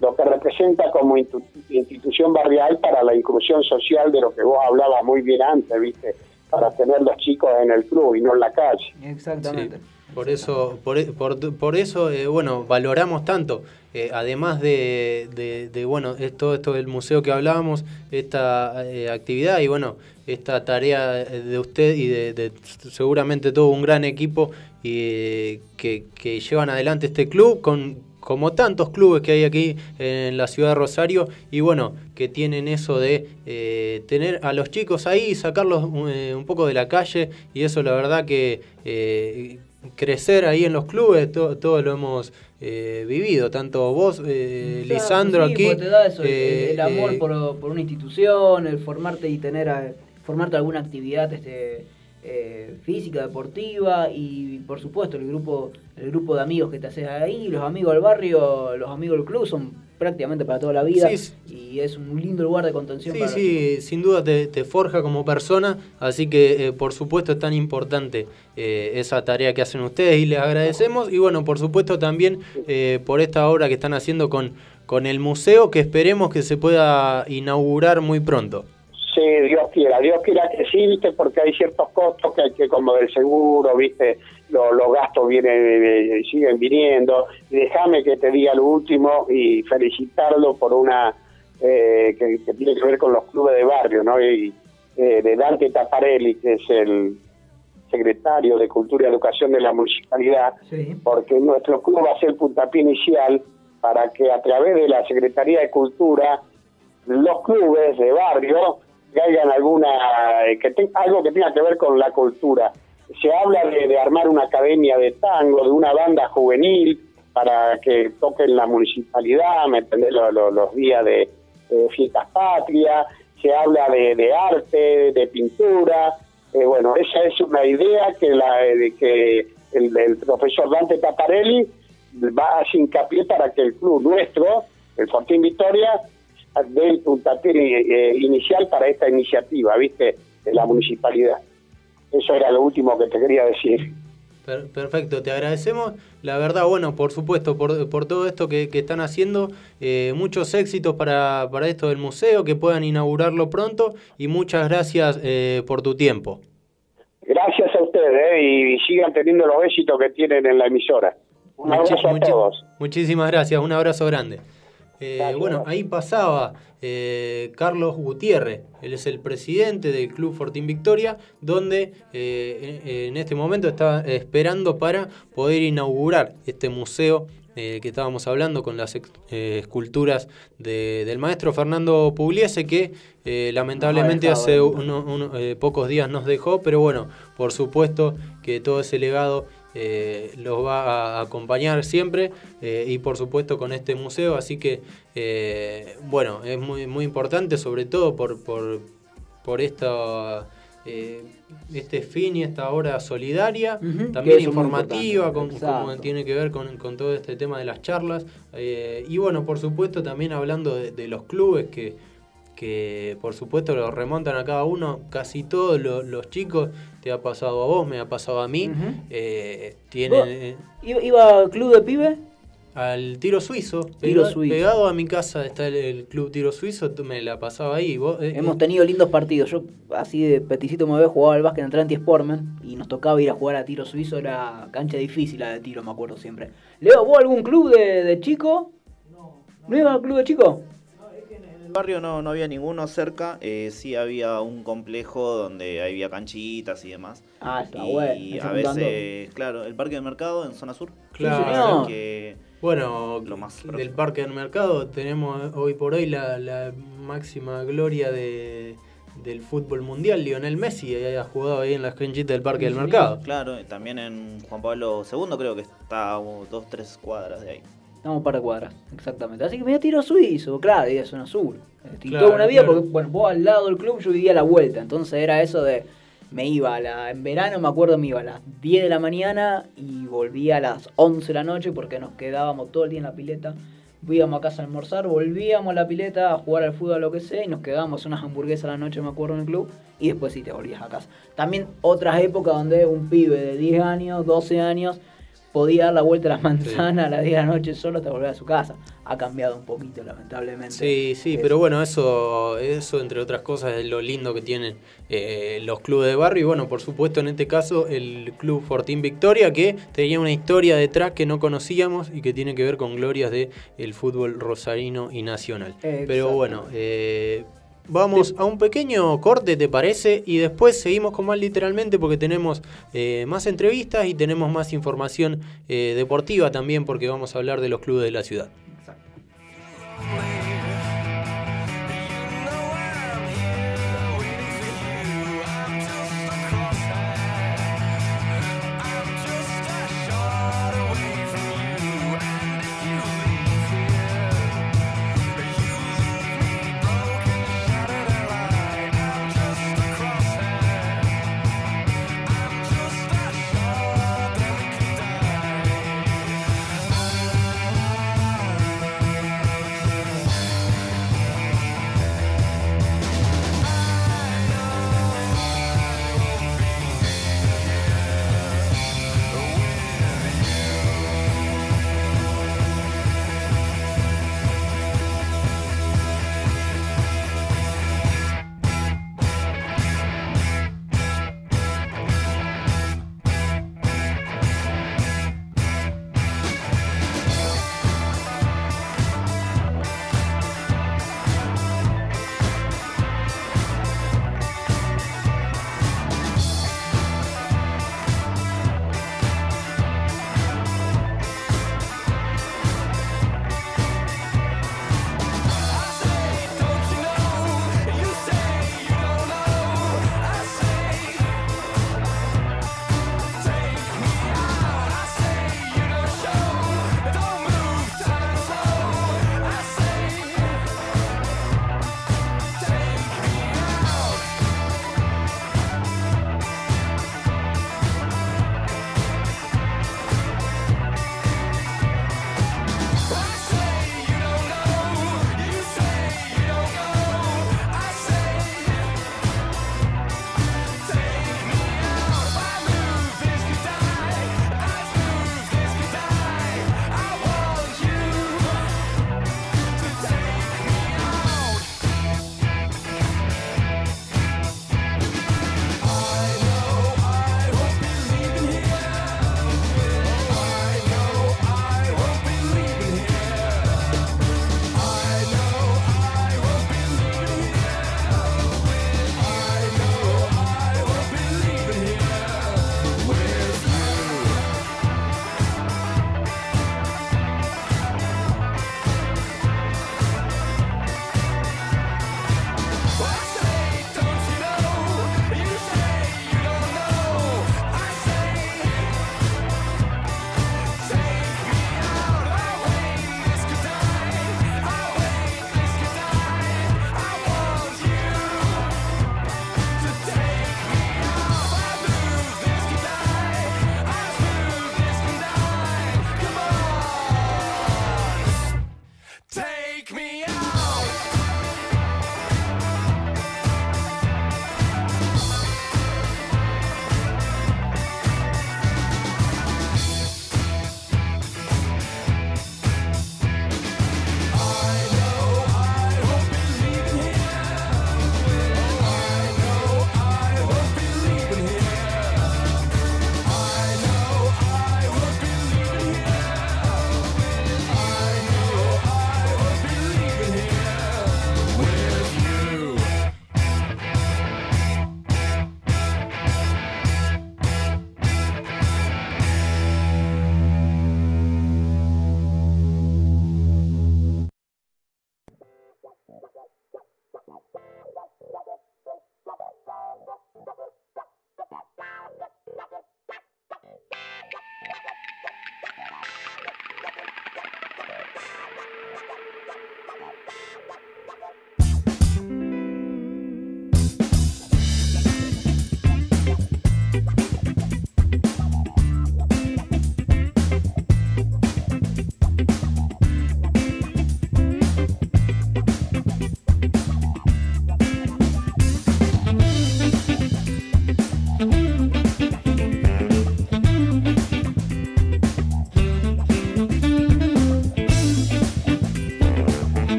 lo que representa como institu- institución barrial para la inclusión social de lo que vos hablabas muy bien antes, ¿viste? Para tener los chicos en el club y no en la calle. Exactamente. Por eso, por, por, por eso eh, bueno, valoramos tanto, eh, además de, de- bueno, todo esto del museo que hablábamos, esta eh, actividad y bueno, esta tarea de usted y de, seguramente todo un gran equipo y, que, que llevan adelante este club con como tantos clubes que hay aquí en la ciudad de Rosario y bueno, que tienen eso de eh, tener a los chicos ahí, sacarlos eh, un poco de la calle y eso la verdad que eh, crecer ahí en los clubes, to- todo lo hemos eh, vivido, tanto vos, eh, Claro, Lisandro, sí, aquí. te da eso, el- eh, el, amor eh, por, por una institución, el formarte y tener a- formarte alguna actividad este eh, física, deportiva y por supuesto el grupo el grupo de amigos que te haces ahí, los amigos del barrio, los amigos del club son prácticamente para toda la vida Sí, y es un lindo lugar de contención Sí, para los sí, sin duda te, te forja como persona, así que eh, por supuesto es tan importante eh, esa tarea que hacen ustedes y les agradecemos y bueno, por supuesto también eh, por esta obra que están haciendo con, con el museo que esperemos que se pueda inaugurar muy pronto. Sí, Dios quiera, Dios quiera que sí, viste, porque hay ciertos costos que hay que, como del seguro, viste, Lo- los gastos vienen, eh, siguen viniendo. Y déjame que te diga lo último y felicitarlo por una eh, que, que tiene que ver con los clubes de barrio, ¿no? Y eh, de Dante Taparelli, que es el secretario de Cultura y Educación de la municipalidad, porque nuestro club va a ser el puntapié inicial para que a través de la Secretaría de Cultura los clubes de barrio que hagan alguna eh, que te- algo que tenga que ver con la cultura. Se habla de, armar una academia de tango de una banda juvenil para que toquen la municipalidad me entendés Lo- lo- los días de eh, fiestas patrias. Se habla de, de arte de pintura. Eh, bueno esa es una idea que la de que el, profesor Dante Taparelli va a hincapié para que el club nuestro el Fortín Victoria dé el puntapié eh, inicial para esta iniciativa, ¿viste? De la municipalidad. Eso era lo último que te quería decir. Per- Perfecto, te agradecemos. La verdad, bueno, por supuesto, por, por todo esto que, que están haciendo, eh, muchos éxitos para, para esto del museo, que puedan inaugurarlo pronto y muchas gracias eh, por tu tiempo. Gracias a ustedes ¿eh? y sigan teniendo los éxitos que tienen en la emisora. Un Muchi- abrazo a todos. Muchísimas gracias, un abrazo grande. Eh, bueno, ahí pasaba eh, Carlos Gutiérrez, él es el presidente del Club Fortín Victoria, donde eh, en, este momento está esperando para poder inaugurar este museo que estábamos hablando con las esculturas de- del maestro Fernando Pugliese, que lamentablemente hace uno- uno- pocos días nos dejó, pero bueno, por supuesto que todo ese legado eh, los va a acompañar siempre eh, y por supuesto con este museo, así que eh, bueno, es muy, muy importante sobre todo por, por, por esta, este fin y esta hora solidaria, también informativa, con, como tiene que ver con, con todo este tema de las charlas. Y bueno, por supuesto también hablando de, de los clubes que que por supuesto lo remontan a cada uno, casi todos lo- los chicos, te ha pasado a vos, me ha pasado a mí, eh, tienen ¿Vos eh, ¿Iba, iba al club de pibe? al tiro suizo, Tiro pega- suizo. pegado a mi casa está el, el club tiro suizo, tú me la pasaba ahí. Vos, eh, Hemos tenido lindos partidos. Yo, así de peticito me había jugado al básquet en Atlantis Sportman y nos tocaba ir a jugar a tiro suizo. Era cancha difícil la de tiro, me acuerdo siempre. Leo, ¿vos algún club de, de chico? No. ¿No ibas al club de chico? El barrio no, no había ninguno cerca, eh, sí había un complejo donde había canchitas y demás. Ah, está y bueno. a Ese juntando. veces, claro, el parque del mercado en zona sur. Claro. que bueno, lo más del próximo. parque del mercado tenemos hoy por hoy la, la máxima gloria de, del fútbol mundial, Lionel Messi, ha jugado ahí en las canchitas del parque del mercado. Claro, y también en Juan Pablo II creo que está a dos, tres cuadras de ahí. Estamos un par de cuadras, exactamente. Así que me dio tiro suizo, claro, y es zona sur. Y Claro, toda una vida, claro. porque bueno, vos al lado del club, yo vivía a la vuelta. Entonces era eso de. Me iba a la, en verano, me acuerdo, me iba a las 10 de la mañana y volvía a las 11 de la noche porque nos quedábamos todo el día en la pileta. Íbamos a casa a almorzar, volvíamos a la pileta a jugar al fútbol o lo que sea y nos quedábamos unas hamburguesas a la noche, me acuerdo, en el club. Y después sí te volvías a casa. También otras épocas donde un pibe de 10 años, 12 años, podía dar la vuelta a la manzana a las 10 de la noche solo hasta volver a su casa. Ha cambiado un poquito, lamentablemente. Sí, sí, Eso. pero bueno, eso, eso entre otras cosas es lo lindo que tienen eh, los clubes de barrio y bueno, por supuesto en este caso el Club Fortín Victoria que tenía una historia detrás que no conocíamos y que tiene que ver con glorias del el fútbol rosarino y nacional. Pero bueno, eh, vamos a un pequeño corte, ¿te parece? Y después seguimos con más literalmente porque tenemos eh, más entrevistas y tenemos más información eh, deportiva también porque vamos a hablar de los clubes de la ciudad. I'm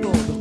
todo.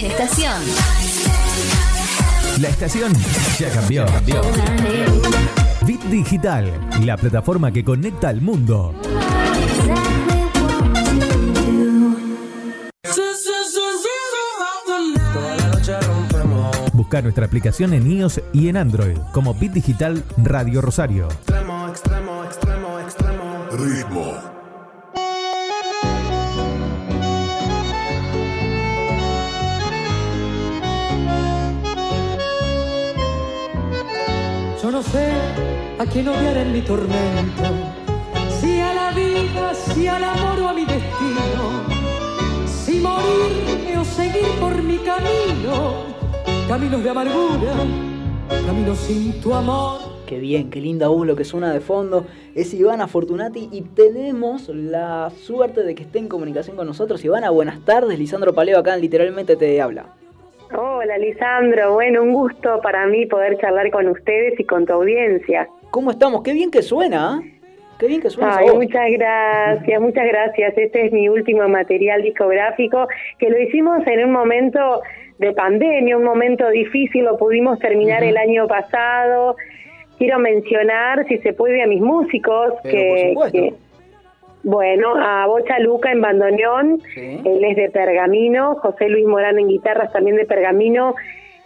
De estación. La estación ya cambió. Bit Digital, la plataforma que conecta al mundo. Busca nuestra aplicación en iOS y en Android como Bit Digital Radio Rosario. Tormento, si a la vida, si al amor o a mi destino, si morirme o seguir por mi camino, caminos de amargura, caminos sin tu amor. Qué bien, qué linda voz lo que suena de fondo. Es Ivana Fortunati y tenemos la suerte de que esté en comunicación con nosotros. Ivana, buenas tardes. Lisandro Paleo acá en literalmente te habla. Hola Lisandro, bueno, un gusto para mí poder charlar con ustedes y con tu audiencia. ¿Cómo estamos? Qué bien que suena. ¿eh? Qué bien que suena. Ay, muchas gracias, muchas gracias. Este es mi último material discográfico que lo hicimos en un momento de pandemia, un momento difícil, lo pudimos terminar el año pasado. Quiero mencionar, si se puede, a mis músicos que- bueno, a Bocha Luca en bandoneón, él es de Pergamino, José Luis Morán en guitarras también de Pergamino.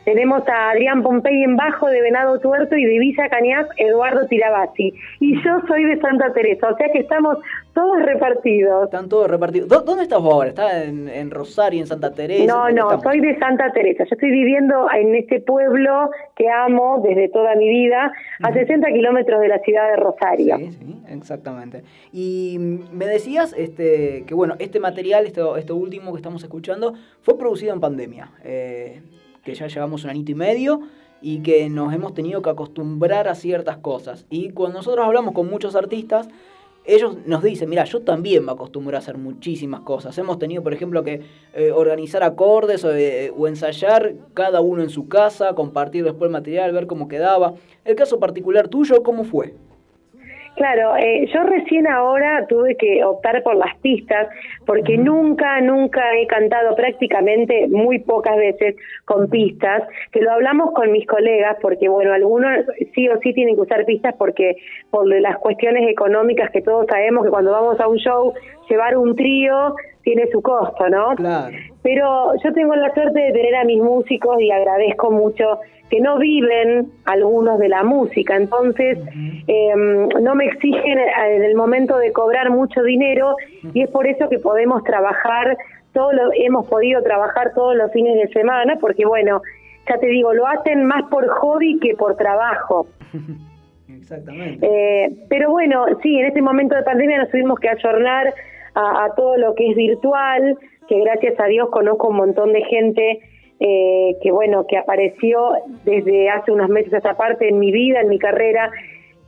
Tenemos a Adrián Pompey en bajo de Venado Tuerto y de Villa Cañas, Eduardo Tirabassi. Y yo soy de Santa Teresa, o sea que estamos todos repartidos. Están todos repartidos. ¿Dó- ¿Dónde estás vos ahora? ¿Estás en, en Rosario, en Santa Teresa? No, ¿Dónde no, estamos? soy de Santa Teresa. Yo estoy viviendo en este pueblo que amo desde toda mi vida, a 60 kilómetros de la ciudad de Rosario. Sí, sí, exactamente. Y me decías este, que, bueno, este material, esto, esto último que estamos escuchando, fue producido en pandemia. eh, que ya llevamos un añito y medio y que nos hemos tenido que acostumbrar a ciertas cosas. Y cuando nosotros hablamos con muchos artistas, ellos nos dicen, mira, yo también me acostumbré a hacer muchísimas cosas. Hemos tenido, por ejemplo, que eh, organizar acordes o, eh, o ensayar cada uno en su casa, compartir después el material, ver cómo quedaba. El caso particular tuyo, ¿cómo fue? Claro, eh, yo recién ahora tuve que optar por las pistas porque nunca, nunca he cantado prácticamente muy pocas veces con pistas, que lo hablamos con mis colegas porque bueno, algunos sí o sí tienen que usar pistas porque por las cuestiones económicas que todos sabemos que cuando vamos a un show llevar un trío tiene su costo, ¿no? Claro. Pero yo tengo la suerte de tener a mis músicos y agradezco mucho que no viven algunos de la música, entonces eh, no me exigen en el momento de cobrar mucho dinero y es por eso que podemos trabajar, todo lo, hemos podido trabajar todos los fines de semana, porque bueno, ya te digo, lo hacen más por hobby que por trabajo. Exactamente. Eh, pero bueno, sí, en este momento de pandemia nos tuvimos que ayornar a, a todo lo que es virtual, que gracias a Dios conozco un montón de gente eh, que bueno, que apareció desde hace unos meses a esta parte en mi vida, en mi carrera,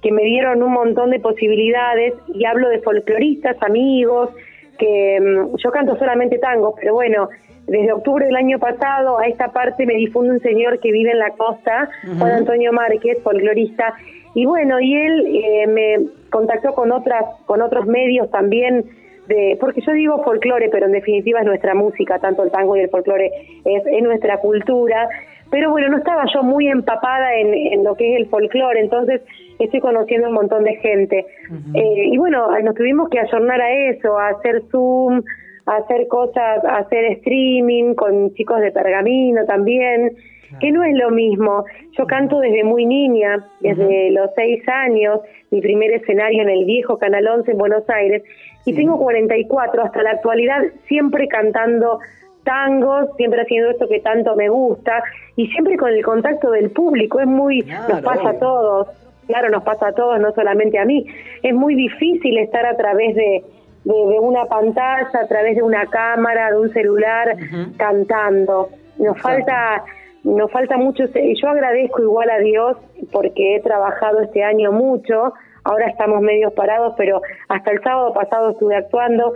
que me dieron un montón de posibilidades y hablo de folcloristas, amigos, que mm, yo canto solamente tango, pero bueno, desde octubre del año pasado a esta parte me difunde un señor que vive en la costa, Juan. Antonio Márquez, folclorista, y bueno, y él eh, me contactó con otras, con otros medios también de, porque yo digo folclore, pero en definitiva es nuestra música, tanto el tango y el folclore es, es nuestra cultura. Pero bueno, no estaba yo muy empapada en, en lo que es el folclore, entonces estoy conociendo un montón de gente. Eh, y bueno, nos tuvimos que ayornar a eso, a hacer Zoom, a hacer cosas, a hacer streaming con chicos de pergamino también, que no es lo mismo. Yo canto desde muy niña, desde los seis años, mi primer escenario en el viejo Canal 11 en Buenos Aires, y tengo 44 hasta la actualidad, siempre cantando tangos, siempre haciendo esto que tanto me gusta, y siempre con el contacto del público, es muy, nos pasa a todos, claro, nos pasa a todos, no solamente a mí, es muy difícil estar a través de, de, de una pantalla, a través de una cámara, de un celular, cantando. Nos falta nos falta mucho, y yo agradezco igual a Dios porque he trabajado este año mucho, ahora estamos medios parados, pero hasta el sábado pasado estuve actuando.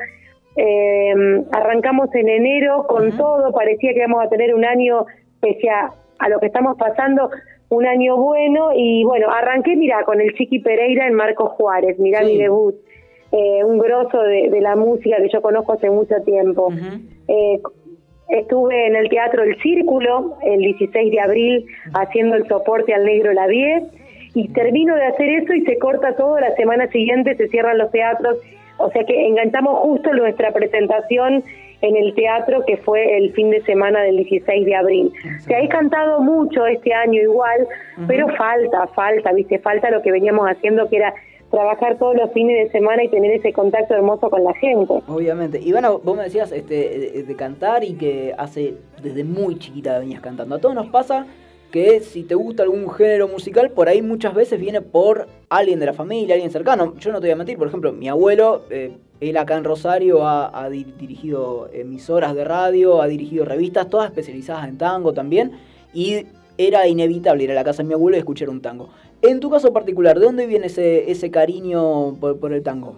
Eh, arrancamos en enero con todo, parecía que íbamos a tener un año, pese a, a lo que estamos pasando, un año bueno, y bueno, arranqué, mira, con el Chiqui Pereira en Marco Juárez, mira mi debut, eh, un grosso de, de la música que yo conozco hace mucho tiempo. Eh, Estuve en el Teatro El Círculo el 16 de abril haciendo el soporte al Negro Lavie y termino de hacer eso y se corta todo, la semana siguiente se cierran los teatros, o sea que enganchamos justo nuestra presentación en el teatro que fue el fin de semana del 16 de abril. Se ha cantado mucho este año igual, pero falta, falta, viste, falta lo que veníamos haciendo que era trabajar todos los fines de semana y tener ese contacto hermoso con la gente. Obviamente. Ivana, vos me decías este, de, de cantar y que hace desde muy chiquita venías cantando. A todos nos pasa que si te gusta algún género musical, por ahí muchas veces viene por alguien de la familia, alguien cercano. Yo no te voy a mentir, por ejemplo, mi abuelo, eh, él acá en Rosario ha, ha di- dirigido emisoras de radio, ha dirigido revistas, todas especializadas en tango también, y era inevitable ir a la casa de mi abuelo y escuchar un tango. En tu caso particular, ¿de dónde viene ese, ese cariño por, por el tango?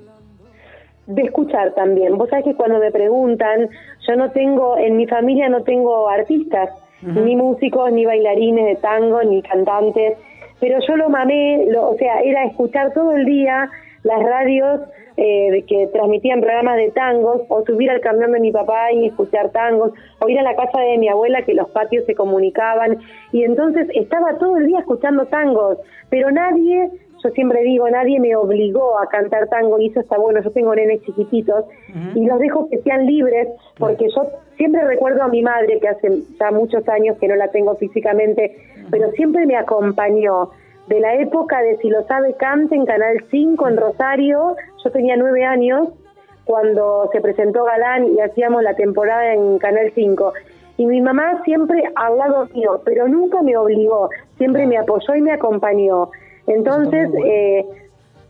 de escuchar también. Vos sabés que cuando me preguntan, yo no tengo, en mi familia no tengo artistas, ni músicos, ni bailarines de tango, ni cantantes, pero yo lo mamé, lo, o sea, era escuchar todo el día las radios eh, que transmitían programas de tangos, o subir al camión de mi papá y escuchar tangos, o ir a la casa de mi abuela que los patios se comunicaban, y entonces estaba todo el día escuchando tangos, pero nadie yo siempre digo, nadie me obligó a cantar tango y eso está bueno, yo tengo nenes chiquititos y los dejo que sean libres porque yo siempre recuerdo a mi madre que hace ya muchos años que no la tengo físicamente, pero siempre me acompañó. De la época de Si lo sabe cante en Canal 5 en Rosario, yo tenía nueve años cuando se presentó Galán y hacíamos la temporada en Canal 5. Y mi mamá siempre al lado mío, pero nunca me obligó, siempre me apoyó y me acompañó. Entonces, eh,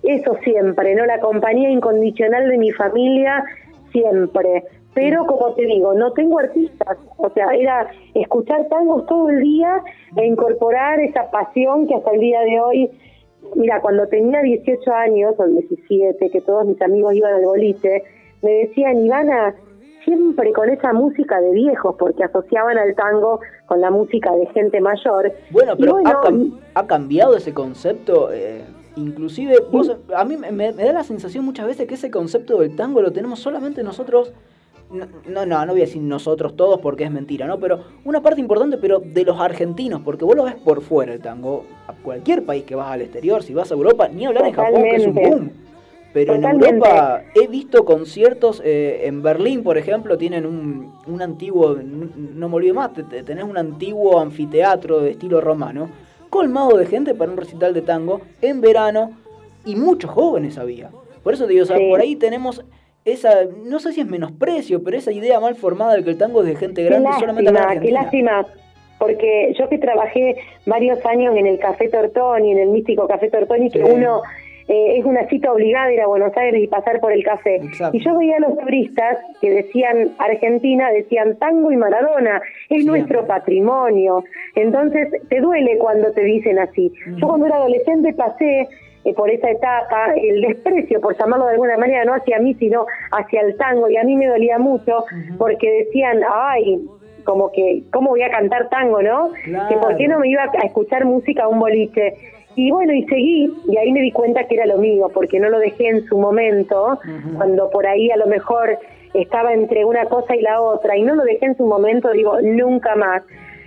eso siempre, ¿no? La compañía incondicional de mi familia, siempre. Pero, como te digo, no tengo artistas. O sea, era escuchar tangos todo el día e incorporar esa pasión que hasta el día de hoy. Mira, cuando tenía 18 años, o 17, que todos mis amigos iban al boliche, me decían, Ivana, siempre con esa música de viejos, porque asociaban al tango con la música de gente mayor. Bueno, pero bueno, ha, cam- ha cambiado ese concepto. eh, inclusive, vos- a mí me, me da la sensación muchas veces que ese concepto del tango lo tenemos solamente nosotros. No, no, no, no voy a decir nosotros todos porque es mentira, ¿no? Pero una parte importante, pero de los argentinos, porque vos lo ves por fuera el tango. A cualquier país que vas al exterior, si vas a Europa, ni hablar en Japón, que es un boom. Pero en. Europa he visto conciertos, eh, en Berlín, por ejemplo, tienen un, un antiguo, no me olvido más, te- te- tenés un antiguo anfiteatro de estilo romano, colmado de gente para un recital de tango en verano y muchos jóvenes había. Por eso te digo, o sea, Sí. por ahí tenemos esa, no sé si es menosprecio, pero esa idea mal formada de que el tango es de gente grande solamente lástima, qué lástima. Porque yo que trabajé varios años en el Café Tortoni, en el místico Café Tortoni, que uno eh, es una cita obligada ir a Buenos Aires y pasar por el café. Exacto. Y yo veía a los turistas que decían Argentina, decían tango y Maradona, es nuestro patrimonio. Entonces te duele cuando te dicen así. Yo cuando era adolescente pasé eh, por esa etapa, el desprecio, por llamarlo de alguna manera, no hacia mí, sino hacia el tango, y a mí me dolía mucho porque decían, ay, como que, ¿cómo voy a cantar tango, no? Que por qué no me iba a escuchar música a un boliche. Y bueno, y seguí, y ahí me di cuenta que era lo mío, porque no lo dejé en su momento, cuando por ahí a lo mejor estaba entre una cosa y la otra, y no lo dejé en su momento, digo, nunca más.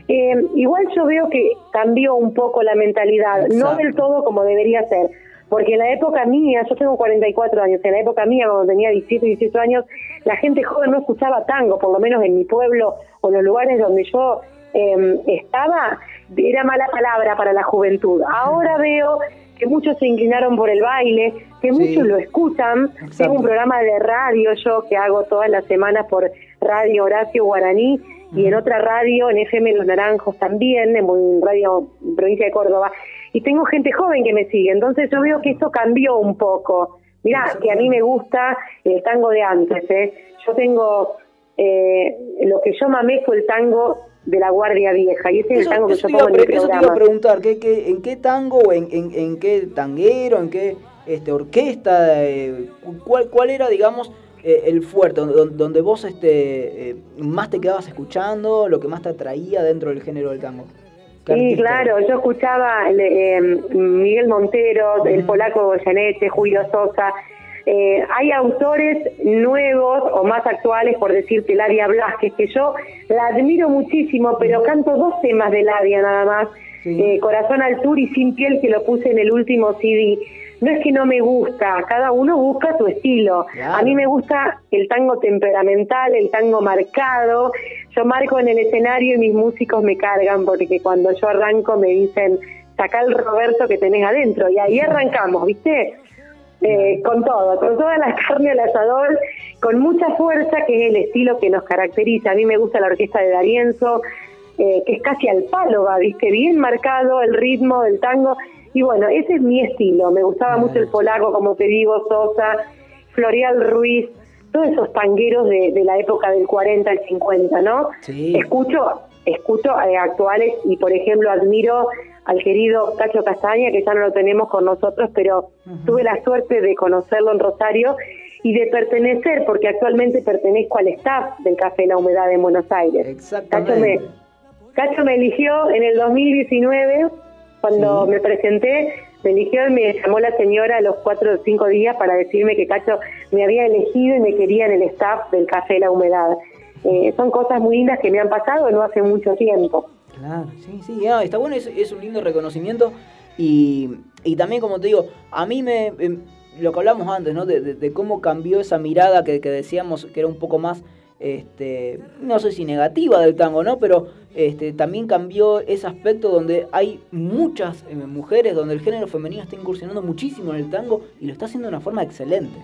Eh, igual yo veo que cambió un poco la mentalidad, no del todo como debería ser, porque en la época mía, yo tengo 44 años, en la época mía, cuando tenía 17, 18 años, la gente joven no escuchaba tango, por lo menos en mi pueblo o en los lugares donde yo eh, estaba, era mala palabra para la juventud. Ahora veo que muchos se inclinaron por el baile, que muchos lo escuchan. Tengo un programa de radio yo que hago todas las semanas por Radio Horacio Guaraní y en otra radio, en FM Los Naranjos también, en radio provincia de Córdoba. Y tengo gente joven que me sigue, entonces yo veo que esto cambió un poco. Mirá, que a mí me gusta el tango de antes, ¿eh? Yo tengo, eh, lo que yo mamé fue el tango de la Guardia Vieja, y ese es el tango que yo pongo en pre- eso te iba a programa. preguntar, ¿qué, qué, en qué tango, en, en, en qué tanguero, en qué este, orquesta, eh, cu- cuál, cuál era, digamos, eh, el fuerte, donde, donde vos este, eh, más te quedabas escuchando, lo que más te atraía dentro del género del tango? ¿Qué Sí, claro, yo escuchaba eh, Miguel Montero, el polaco Goyeneche, Julio Sosa. Eh, hay autores nuevos o más actuales, por decirte, Ladia Blasquez, que yo la admiro muchísimo, pero canto dos temas de Ladia nada más, eh, Corazón al Tour y Sin Piel, que lo puse en el último CD. No es que no me gusta, cada uno busca su estilo. A mí me gusta el tango temperamental, el tango marcado. Yo marco en el escenario y mis músicos me cargan porque cuando yo arranco me dicen, saca el Roberto que tenés adentro. Y ahí arrancamos, ¿viste? Eh, con todo, con toda la carne al asador, con mucha fuerza, que es el estilo que nos caracteriza. A mí me gusta la orquesta de Darienzo, eh, que es casi al palo, va, ¿viste? Bien marcado el ritmo del tango. Y bueno, ese es mi estilo. Me gustaba mucho el polaco, como te digo, Sosa, Florial Ruiz, todos esos tangueros de, de la época del 40 al 50, ¿no? Escucho, escucho eh, actuales y, por ejemplo, admiro al querido Cacho Castaña, que ya no lo tenemos con nosotros, pero tuve la suerte de conocerlo en Rosario y de pertenecer, porque actualmente pertenezco al staff del Café La Humedad en Buenos Aires. Cacho me, Cacho me eligió en el 2019, cuando me presenté, me eligió y me llamó la señora a los cuatro o cinco días para decirme que Cacho me había elegido y me quería en el staff del Café La Humedad. Eh, son cosas muy lindas que me han pasado no hace mucho tiempo. Claro, sí, sí, ah, está bueno, es, es, un lindo reconocimiento y, y, también como te digo, a mí me, em, lo que hablamos antes, ¿no? De, de, cómo cambió esa mirada que, que, decíamos que era un poco más, este, no sé si negativa del tango, ¿no? Pero este, también cambió ese aspecto donde hay muchas eh, mujeres, donde el género femenino está incursionando muchísimo en el tango y lo está haciendo de una forma excelente.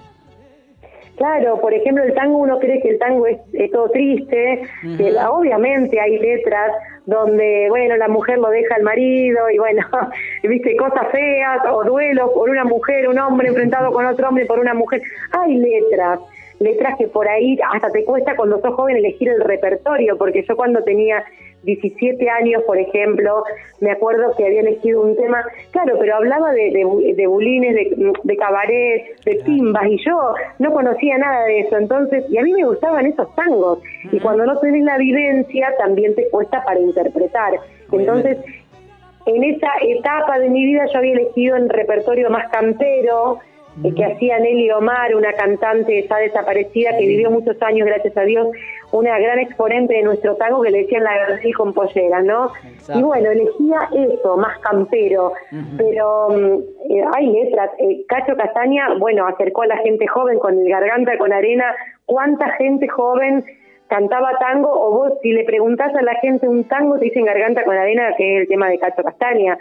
Claro, por ejemplo, el tango, uno cree que el tango es, todo triste, que obviamente hay letras donde, bueno, la mujer lo deja al marido y, bueno, viste, cosas feas o duelos por una mujer, un hombre enfrentado con otro hombre por una mujer. Hay letras, letras que por ahí hasta te cuesta cuando sos joven elegir el repertorio, porque yo cuando tenía 17 años, por ejemplo, me acuerdo que había elegido un tema, claro, pero hablaba de, de, bulines, de, de, cabaret, de timbas, y yo no conocía nada de eso, entonces, y a mí me gustaban esos tangos, y cuando no tenés la vivencia, también te cuesta para interpretar. Entonces, en esa etapa de mi vida yo había elegido el repertorio más cantero, que hacía Nelly Omar, una cantante ya desaparecida que vivió muchos años, gracias a Dios, una gran exponente de nuestro tango que le decían la García con pollera, ¿no? Y bueno, elegía eso, más campero, pero mm, eh, hay letras. Eh, Cacho Castaña, bueno, acercó a la gente joven con el garganta con arena. ¿Cuánta gente joven cantaba tango? O vos, si le preguntás a la gente un tango, te dicen garganta con arena, que es el tema de Cacho Castaña.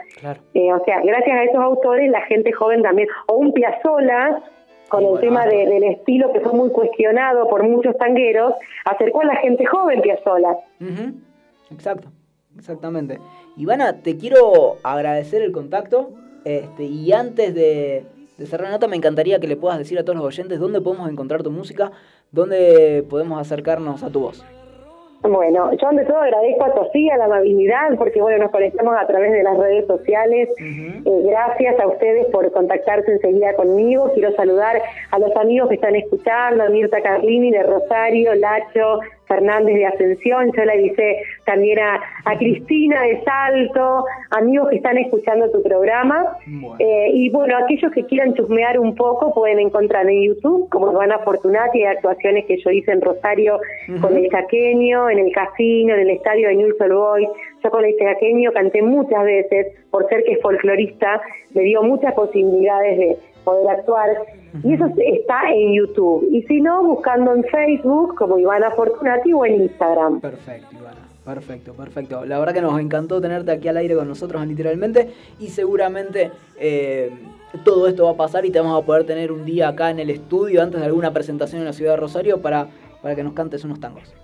Eh, o sea, gracias a esos autores, la gente joven también. O un Piazzola con el tema del estilo que fue muy cuestionado por muchos tangueros, acercó a la gente joven Piazzolla. Exacto, exactamente. Ivana, te quiero agradecer el contacto este, y antes de, de cerrar la nota me encantaría que le puedas decir a todos los oyentes dónde podemos encontrar tu música, dónde podemos acercarnos a tu voz. Bueno, yo ante todo agradezco a Tosía la amabilidad, porque bueno, nos conectamos a través de las redes sociales. Eh, gracias a ustedes por contactarse enseguida conmigo. Quiero saludar a los amigos que están escuchando, a Mirta Carlini de Rosario, Lacho, Fernández de Ascensión, yo le avisé también a, Cristina de Salto, amigos que están escuchando tu programa. Eh, y bueno, aquellos que quieran chusmear un poco pueden encontrar en YouTube, como Ivana Fortunati, hay actuaciones que yo hice en Rosario con el Jaqueño, en el Casino, en el estadio de Newell's Old Boys. Yo con el Jaqueño canté muchas veces, por ser que es folclorista, me dio muchas posibilidades de poder actuar. Y eso está en YouTube. Y si no, buscando en Facebook como Ivana Fortunati o en Instagram. Perfecto, Ivana. Perfecto, perfecto. La verdad que nos encantó tenerte aquí al aire con nosotros literalmente y seguramente eh, todo esto va a pasar y te vamos a poder tener un día acá en el estudio antes de alguna presentación en la ciudad de Rosario para, para que nos cantes unos tangos.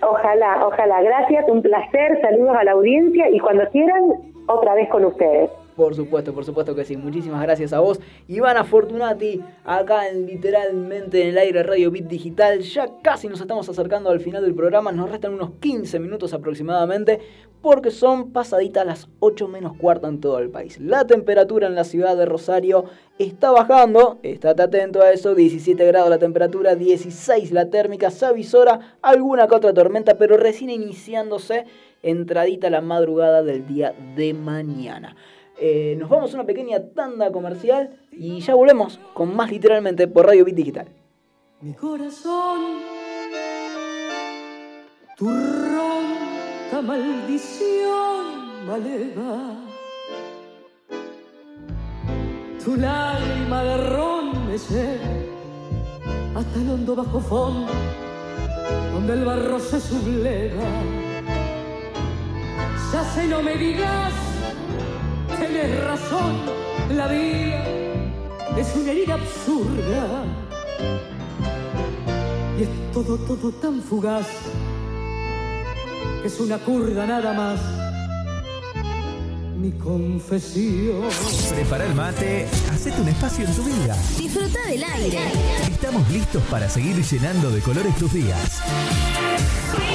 Ojalá, ojalá. Gracias, un placer. Saludos a la audiencia y cuando quieran, otra vez con ustedes. Por supuesto, por supuesto que sí. Muchísimas gracias a vos. Ivana Fortunati, acá en literalmente en el aire Radio Bit Digital. Ya casi nos estamos acercando al final del programa. Nos restan unos 15 minutos aproximadamente porque son pasaditas las 8 menos cuarto en todo el país. La temperatura en la ciudad de Rosario está bajando. Estate atento a eso. 17 grados la temperatura, 16 la térmica. Se avisora alguna que otra tormenta, pero recién iniciándose entradita la madrugada del día de mañana. Eh, nos vamos a una pequeña tanda comercial y ya volvemos con más literalmente por Radio Bit Digital. Mi corazón, tu ronca maldición maleva, tu lágrima de cega hasta el hondo bajo fondo, donde el barro se subleva. Ya sé, no me digas, tienes razón, la vida es una herida absurda. Y es todo, todo tan fugaz, que es una curda nada más. Mi confesión. Prepara el mate, hacete un espacio en tu vida. Disfruta del aire. Estamos listos para seguir llenando de colores tus días.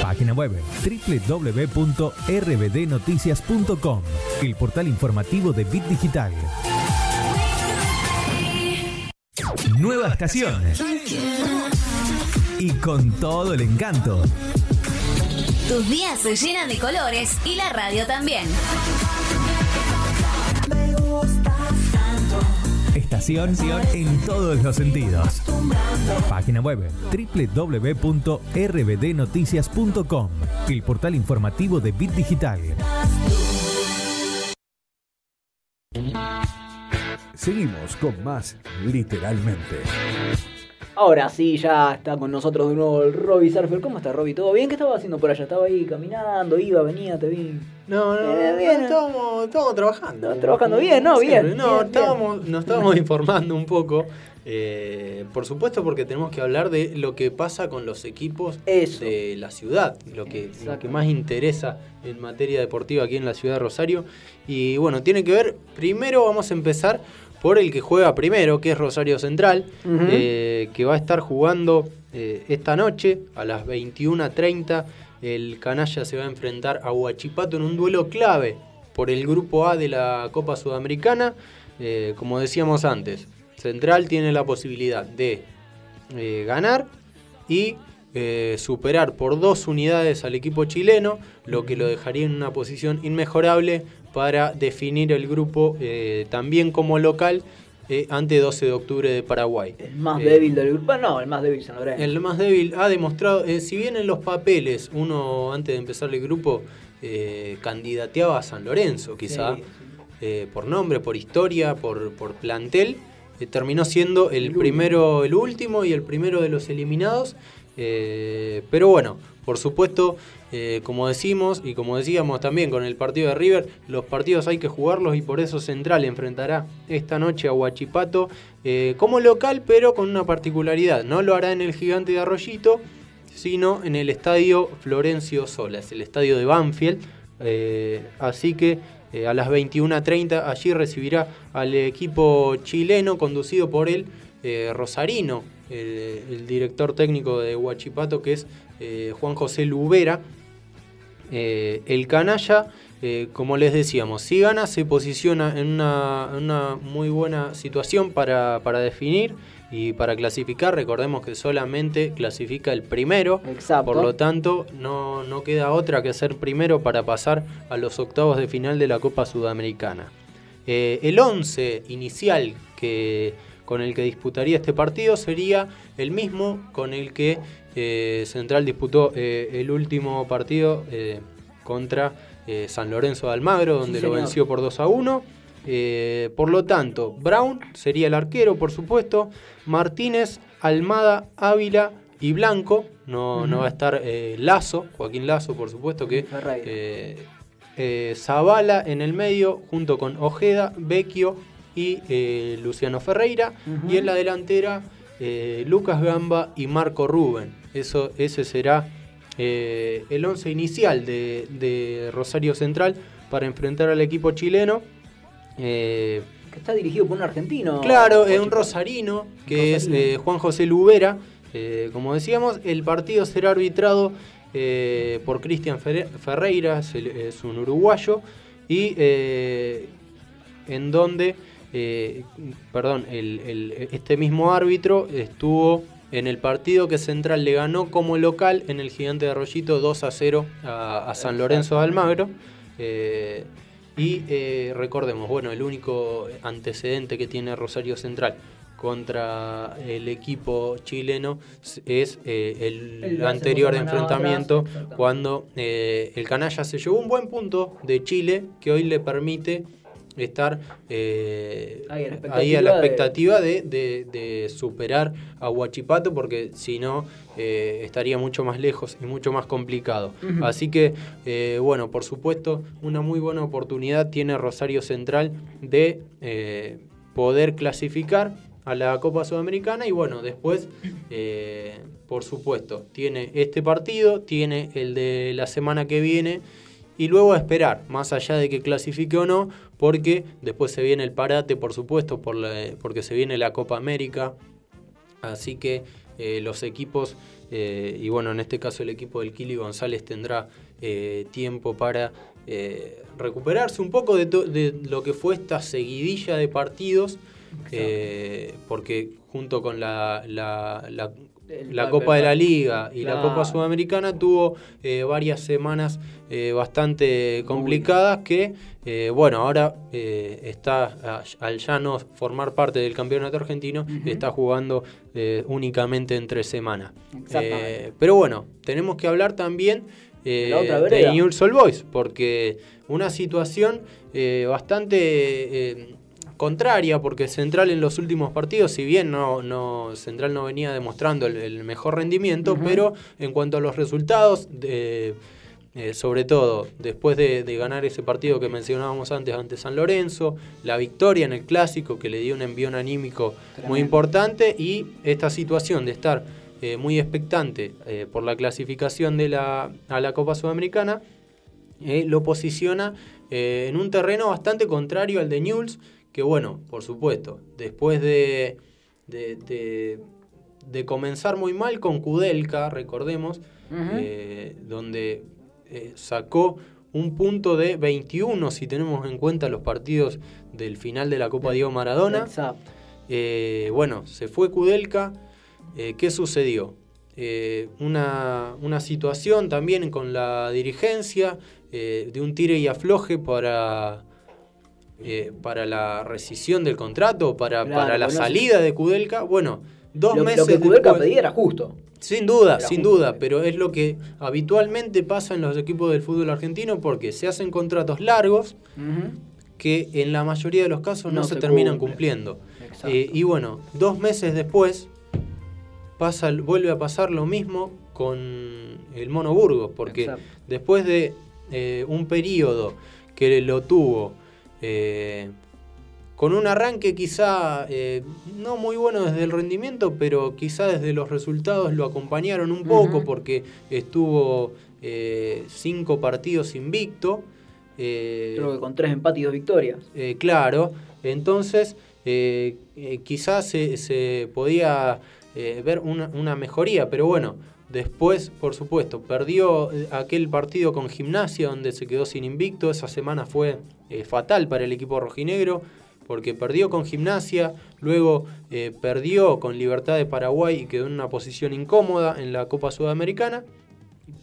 Página web www.rbdnoticias.com, el portal informativo de Bit Digital. Nueva estación. Y con todo el encanto. Tus días se llenan de colores y la radio también. Estación en todos los sentidos. Página web www.rbdnoticias.com, el portal informativo de Bit Digital. Seguimos con más literalmente. Ahora sí, ya está con nosotros de nuevo el Robbie Surfer. ¿Cómo está, Robbie? ¿Todo bien? ¿Qué estaba haciendo por allá? Estaba ahí caminando, iba, venía, te vi. No, no, Eh, no, bien. estábamos, estábamos trabajando. Trabajando bien, ¿no? Bien, No, bien, bien. estábamos, nos estábamos informando un poco. eh, por supuesto, porque tenemos que hablar de lo que pasa con los equipos de la ciudad, lo que, lo que más interesa en materia deportiva aquí en la ciudad de Rosario. Y bueno, tiene que ver, primero vamos a empezar por el que juega primero, que es Rosario Central, eh, que va a estar jugando eh, esta noche a las 21.30. El canalla se va a enfrentar a Huachipato en un duelo clave por el grupo A de la Copa Sudamericana. Eh, como decíamos antes, Central tiene la posibilidad de ganar y eh, superar por dos unidades al equipo chileno, lo que lo dejaría en una posición inmejorable para definir el grupo eh, también como local eh, ante 12 de octubre de Paraguay. El más Eh, débil del grupo. No, el más débil San Lorenzo. el más débil ha demostrado, eh, si bien en los papeles uno antes de empezar el grupo candidateaba a San Lorenzo, quizá Sí, por nombre, por historia, por, por plantel, terminó siendo el, primero, el último y el primero de los eliminados. pero bueno, por supuesto, eh, como decimos y como decíamos también con el partido de River, los partidos hay que jugarlos y por eso Central enfrentará esta noche a Huachipato eh, como local, pero con una particularidad. No lo hará en el gigante de Arroyito, sino en el estadio Florencio Solas, el estadio de Banfield. Eh, así que a las 21.30 allí recibirá al equipo chileno conducido por el Rosarino, el, director técnico de Huachipato, que es Juan José Lubera. Eh, el canalla, eh, como les decíamos, si gana se posiciona en una, muy buena situación para, para definir y para clasificar. Recordemos que solamente clasifica el primero. Exacto. Por lo tanto, no, no queda otra que ser primero para pasar a los octavos de final de la Copa Sudamericana. Eh, el 11 inicial que, con el que disputaría este partido sería el mismo con el que eh, Central disputó eh, el último partido eh, contra San Lorenzo de Almagro, donde lo venció por 2 a 1. Eh, por lo tanto, Brown sería el arquero, por supuesto. Martínez, Almada, Ávila y Blanco. No, no va a estar Lazo, Joaquín Lazo, por supuesto que. Eh, Zavala en el medio, junto con Ojeda, Vecchio y eh, Luciano Ferreira. Y en la delantera, eh, Lucas Gamba y Marco Rubén. Eso, ese será eh, el once inicial de, de Rosario Central para enfrentar al equipo chileno. Eh, Que está dirigido por un argentino. Claro, es un rosarino, que Rosarino. es Juan José Lubera. Como decíamos, el partido será arbitrado por Cristian Ferre- Ferreira, es, el- es un uruguayo, y en donde, eh, perdón, el- el- este mismo árbitro estuvo en el partido que Central le ganó como local en el Gigante de Arroyito 2 a 0 a, a San Lorenzo de Almagro. Eh, Y eh, recordemos, bueno, el único antecedente que tiene Rosario Central contra el equipo chileno es eh, el, El anterior enfrentamiento atrás, cuando eh, el canalla se llevó un buen punto de Chile que hoy le permite estar eh, Ahí a la ahí a la expectativa de, de- de superar a Huachipato porque si no eh, estaría mucho más lejos y mucho más complicado. Así que, eh, bueno, por supuesto, una muy buena oportunidad tiene Rosario Central de poder clasificar a la Copa Sudamericana y bueno, después, eh, por supuesto, tiene este partido, tiene el de la semana que viene y luego a esperar, más allá de que clasifique o no, porque después se viene el parate, por supuesto, por la- porque se viene la Copa América, así que eh, los equipos, eh, y bueno, en este caso el equipo del Kili González tendrá eh, tiempo para recuperarse un poco de, de lo que fue esta seguidilla de partidos, porque junto con la, la- la- El- la Copa de la Liga y la. Copa Sudamericana tuvo eh, varias semanas eh, bastante complicadas que, eh, bueno, ahora eh, está, al ya no formar parte del campeonato argentino, está jugando únicamente entre semana. Exactamente. Eh, pero bueno, tenemos que hablar también de. Newell's Old Boys, porque una situación eh, bastante contraria, porque Central en los últimos partidos, si bien no, no Central no venía demostrando el, el mejor rendimiento, pero en cuanto a los resultados, de- eh, sobre todo después de, de ganar ese partido que mencionábamos antes ante San Lorenzo, la victoria en el clásico que le dio un envión anímico muy importante y esta situación de estar eh, muy expectante eh, por la clasificación de la, a la Copa Sudamericana, lo posiciona en un terreno bastante contrario al de Newell's, que bueno, por supuesto, después de, de, de- de comenzar muy mal con Kudelka, recordemos, eh, donde eh, sacó un punto de 21 si tenemos en cuenta los partidos del final de la Copa Diego Maradona. Exacto. Eh, bueno, se fue Kudelka. Eh, ¿Qué sucedió? Eh, una, una situación también con la dirigencia eh, de un tire y afloje para, eh, para la rescisión del contrato, para, Claro, para la bueno, salida de Kudelka. Bueno, dos Lo, meses lo que Kudelka después- pedía era justo. sin duda, Era sin justo, duda, pero es lo que habitualmente pasa en los equipos del fútbol argentino porque se hacen contratos largos que en la mayoría de los casos no, No se, se terminan cumple. cumpliendo. Eh, y bueno, dos meses después pasa, vuelve a pasar lo mismo con el Mono Burgos, porque Exacto. después de eh, un periodo que lo tuvo eh, con un arranque quizá eh, no muy bueno desde el rendimiento, pero quizá desde los resultados lo acompañaron un poco porque estuvo eh, cinco partidos invicto. eh, Creo que con tres empates y dos victorias. claro, entonces quizás se, se podía ver una, una mejoría, pero bueno, después, por supuesto, perdió aquel partido con Gimnasia donde se quedó sin invicto, esa semana fue eh, fatal para el equipo rojinegro porque perdió con Gimnasia, luego eh, perdió con Libertad de Paraguay y quedó en una posición incómoda en la Copa Sudamericana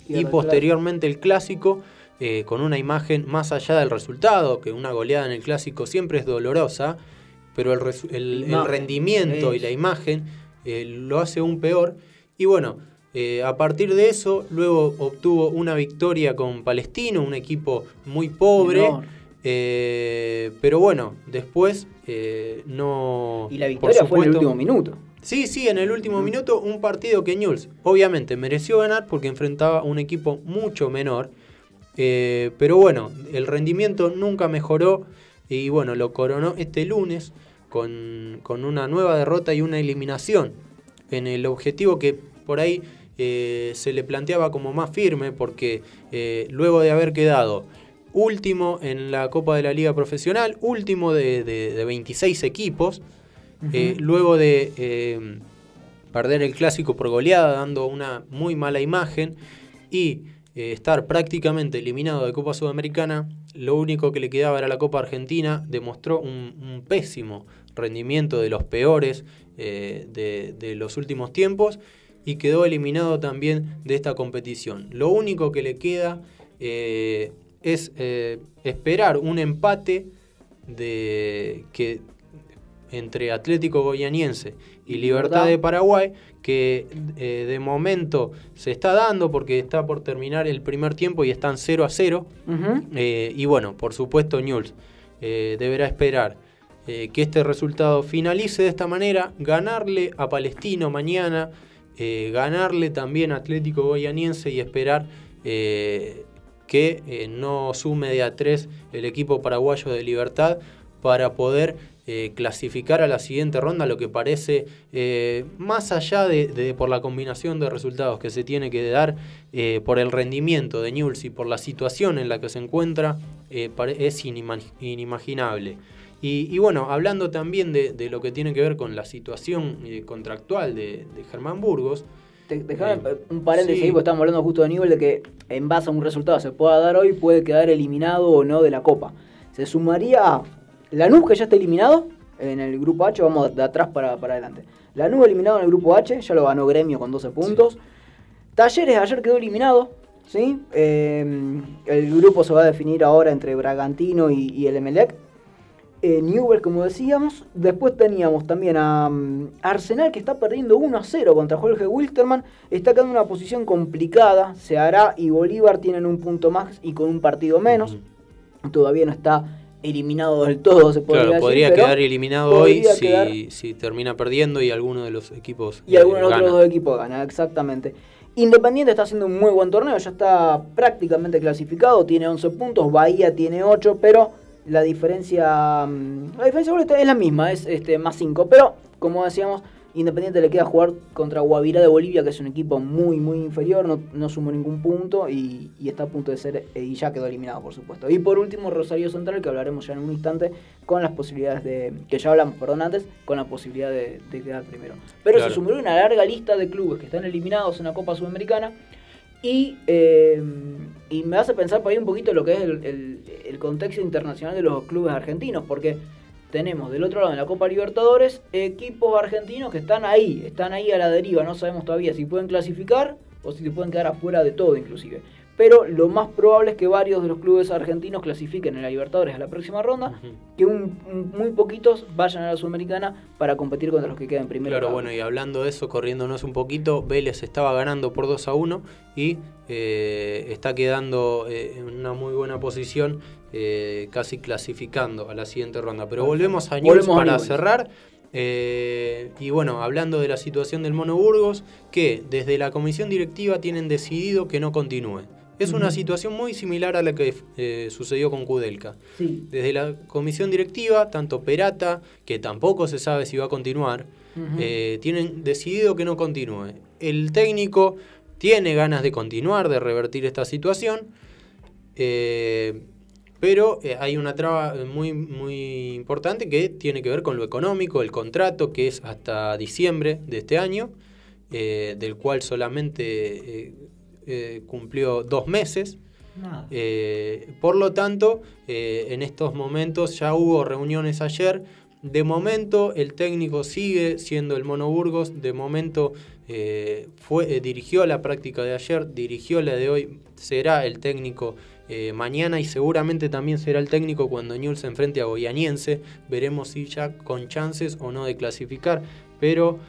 Y posteriormente el clásico eh, con una imagen más allá del resultado, que una goleada en el clásico siempre es dolorosa, pero el, rendimiento y la imagen eh, lo hace aún peor. Y bueno, eh, a partir de eso, luego obtuvo una victoria con Palestino, un equipo muy pobre. Menor. Eh, pero bueno, después eh, no. Y la por victoria fue en el último minuto. Sí, sí, en el último minuto un partido que Newell's obviamente mereció ganar porque enfrentaba un equipo mucho menor. eh, pero bueno, el rendimiento nunca mejoró y bueno, lo coronó este lunes con, con una nueva derrota y una eliminación en el objetivo que por ahí se le planteaba como más firme porque luego de haber quedado último en la Copa de la Liga Profesional, último de, de- de 26 equipos, eh, luego de eh, perder el clásico por goleada, dando una muy mala imagen, y eh, estar prácticamente eliminado de Copa Sudamericana, lo único que le quedaba era la Copa Argentina, demostró un, un pésimo rendimiento de los peores eh, de, de los últimos tiempos y quedó eliminado también de esta competición. Lo único que le queda eh, es eh, esperar un empate de que entre Atlético Goianiense y Libertad de Paraguay, que eh, de momento se está dando porque está por terminar el primer tiempo y están 0 a 0. Ujú. Eh, y bueno, por supuesto, Newell's eh, deberá esperar que este resultado finalice de esta manera, ganarle a Palestino mañana, ganarle también a Atlético Goianiense y esperar eh, que eh, no sume de a 3 el equipo paraguayo de Libertad para poder eh, clasificar a la siguiente ronda, lo que parece eh, más allá de, por la combinación de resultados que se tiene que dar por el rendimiento de Newell's y por la situación en la que se encuentra, es inima- inimaginable. Y, bueno, hablando también de, lo que tiene que ver con la situación contractual de, de Germán Burgos, Te- Dejame un paréntesis sí. ahí, porque estamos hablando justo de nivel de que en base a un resultado se pueda dar hoy, puede quedar eliminado o no de la Copa. Se sumaría a Lanús, que ya está eliminado en el grupo H, vamos de atrás para, para adelante. Lanús eliminado en el grupo H, ya lo ganó Gremio con 12 puntos. Talleres ayer quedó eliminado, ¿sí? Eh, el grupo se va a definir ahora entre Bragantino y, y el Emelec. Eh, Newell, como decíamos. Después teníamos también a mm, Arsenal que está perdiendo 1 a 0 contra Jorge Wilterman. Está quedando en una posición complicada. Ceará y Bolívar tienen un punto más y con un partido menos. Todavía no está eliminado del todo, se podría claro, decir, podría quedar eliminado hoy podría si, quedar- si termina perdiendo y alguno de los equipos y eh, algunos otros gana. dos equipos ganan, exactamente. Independiente está haciendo un muy buen torneo, ya está prácticamente clasificado, tiene 11 puntos, Bahía tiene 8, pero la diferencia mm, la diferencia es la misma, es este más 5, pero como decíamos, Independiente le queda jugar contra Guavirá de Bolivia, que es un equipo muy muy inferior, no, no sumó ningún punto y, y está a punto de ser eh, y ya quedó eliminado, por supuesto. Y por último, Rosario Central, que hablaremos ya en un instante, con las posibilidades de, que ya hablamos, perdón, antes, con la posibilidad de, de quedar primero. Pero Claro. se sumó una larga lista de clubes que están eliminados en la Copa Sudamericana y, eh, y me hace pensar por ahí un poquito lo que es el, el- el contexto internacional de los clubes argentinos, porque tenemos del otro lado en la Copa Libertadores equipos argentinos que están ahí, están ahí a la deriva, no sabemos todavía si pueden clasificar o si se pueden quedar afuera de todo inclusive. Pero lo más probable es que varios de los clubes argentinos clasifiquen en la Libertadores a la próxima ronda, que un- un- muy poquitos vayan a la Sudamericana para competir contra los que queden primero. Claro, bueno, y hablando de eso, corriéndonos un poquito, Vélez estaba ganando por 2 a 1 y eh, está quedando eh, en una muy buena posición, eh, casi clasificando a la siguiente ronda. Pero volvemos a a para cerrar. eh, y bueno, hablando de la situación del Mono Burgos, que desde la comisión directiva tienen decidido que no continúe. Es una situación muy similar a la que eh, sucedió con Kudelka. Sí. Desde la comisión directiva, tanto Perata, que tampoco se sabe si va a continuar, eh, tienen decidido que no continúe. El técnico tiene ganas de continuar, de revertir esta situación, eh, pero hay una traba muy, muy importante que tiene que ver con lo económico, el contrato, que es hasta diciembre de este año, del cual solamente eh, cumplió dos meses. Eh, por lo tanto, eh, en estos momentos ya hubo reuniones ayer. De momento, el técnico sigue siendo el Mono Burgos. De momento, fue, dirigió la práctica de ayer, dirigió la de hoy. Será el técnico mañana y seguramente también será el técnico cuando Newell's se enfrente a Goianiense. Veremos si ya con chances o no de clasificar. Pero.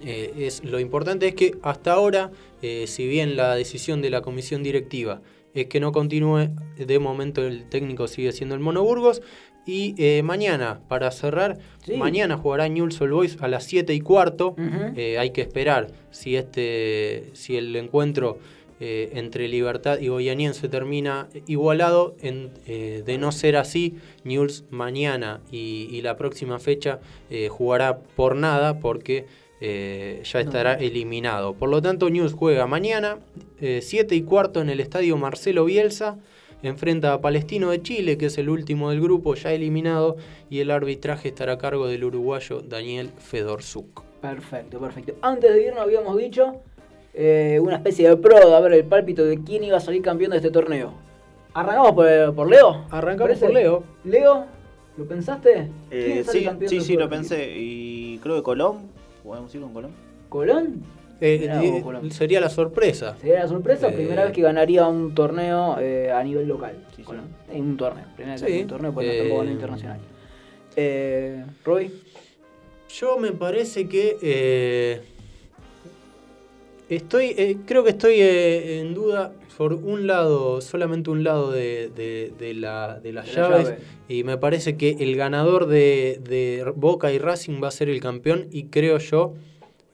eh, es, lo importante es que hasta ahora, eh, si bien la decisión de la comisión directiva es que no continúe, de momento el técnico sigue siendo el Mono Burgos. Y eh, mañana, para cerrar, Sí. mañana jugará Newell's Old Boys a las 7 y cuarto. Eh, hay que esperar si, este, si el encuentro eh, entre Libertad y Goianiense termina igualado. En, eh, de no ser así, Newell's mañana y, y la próxima fecha eh, jugará por nada porque eh, ya estará eliminado. Por lo tanto, Newell's juega mañana, 7 y cuarto en el estadio Marcelo Bielsa. Enfrenta a Palestino de Chile, que es el último del grupo, ya eliminado, y el arbitraje estará a cargo del uruguayo Daniel Fedorzuk. Perfecto, perfecto. Antes de irnos habíamos dicho eh, una especie de pro, a ver el pálpito de quién iba a salir campeón de este torneo. ¿Arrancamos por, por Leo? Arrancamos ¿Parece? por Leo. Leo, ¿lo pensaste? Eh, sí, sí, sí, lo pensé. Y creo que Colón. ¿Podemos ir con Colón? ¿Colón? Eh, sería la sorpresa. Sería la sorpresa, Eh, primera vez que ganaría un torneo eh, a nivel local. Sí, en un torneo. Primera vez que Sí. un torneo, pues no Eh, internacional. Eh, Roy, Yo me parece que eh, estoy, eh, creo que estoy eh, en duda por un lado, solamente un lado de, de- de la- de las De la llaves. llave. Y me parece que el ganador de, de Boca y Racing va a ser el campeón y creo yo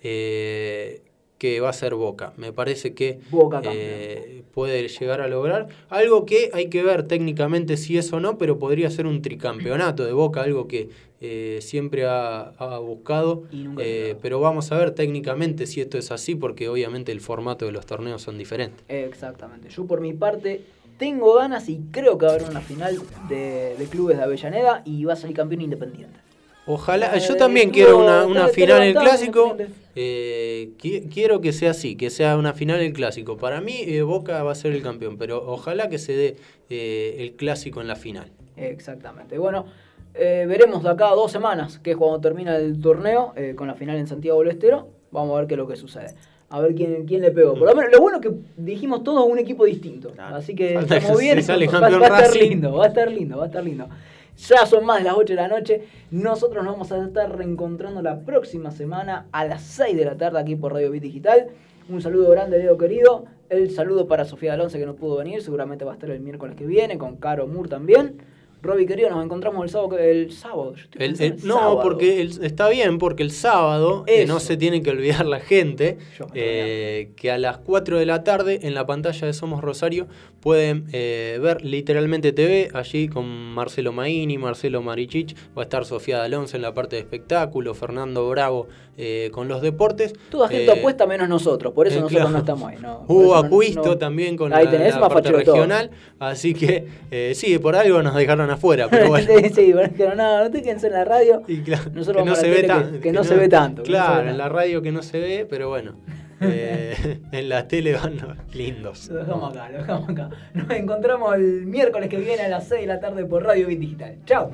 eh, que va a ser Boca. Me parece que Boca eh, puede llegar a lograr algo que hay que ver técnicamente si es o no, pero podría ser un tricampeonato de Boca, algo que eh, siempre ha, ha buscado. Eh, pero vamos a ver técnicamente si esto es así, porque obviamente el formato de los torneos son diferentes. exactamente. Yo por mi parte tengo ganas y creo que va a haber una final de, de clubes de Avellaneda y va a salir campeón independiente. Ojalá, yo también quiero una, una final en el clásico. Eh, qui- quiero que sea así, que sea una final en el clásico. Para mí, eh, Boca va a ser el campeón, pero ojalá que se dé eh, el clásico en la final. Exactamente. Bueno, eh, veremos de acá a dos semanas, que es cuando termina el torneo, eh, con la final en Santiago del Estero. Vamos a ver qué es lo que sucede. A ver quién, quién le pegó. Por lo menos, lo bueno es que dijimos todos un equipo distinto. Claro. Así que que bien. va, a estar lindo, va a estar lindo, va a estar lindo. Ya son más de las 8 de la noche. Nosotros nos vamos a estar reencontrando la próxima semana a las 6 de la tarde aquí por Radio Bit Digital. Un saludo grande, Leo querido. El saludo para Sofía Alonso que no pudo venir. Seguramente va a estar el miércoles que viene. Con Caro Moore también. Robbie querido, nos encontramos el sábado. El sábado. yo estoy El- pensando el- el no, sábado. porque está bien, porque el sábado eh, no se tiene que olvidar la gente eh, que a las 4 de la tarde en la pantalla de Somos Rosario pueden eh, ver literalmente TV, allí con Marcelo Maini, Marcelo Marichich, va a estar Sofía Alonso en la parte de espectáculo, Fernando Bravo eh, con los deportes. Toda gente Eh, apuesta menos nosotros. Por eso eh, nosotros claro. no estamos ahí. No, no- Acuisto no- también con Ahí la, tenés, la más parte facho de todo. regional, así que eh, sí, por algo nos dejaron afuera, pero bueno. sí, pero no, no te quédense en la radio. Y claro, Nosotros que no se ve tan- que- que no se ve tanto, Claro, en la radio que no se ve, pero bueno. eh, en la tele van lindos. Lo dejamos acá, lo dejamos acá. Nos encontramos el miércoles que viene a las 6 de la tarde por Radio Bit Digital. Chao.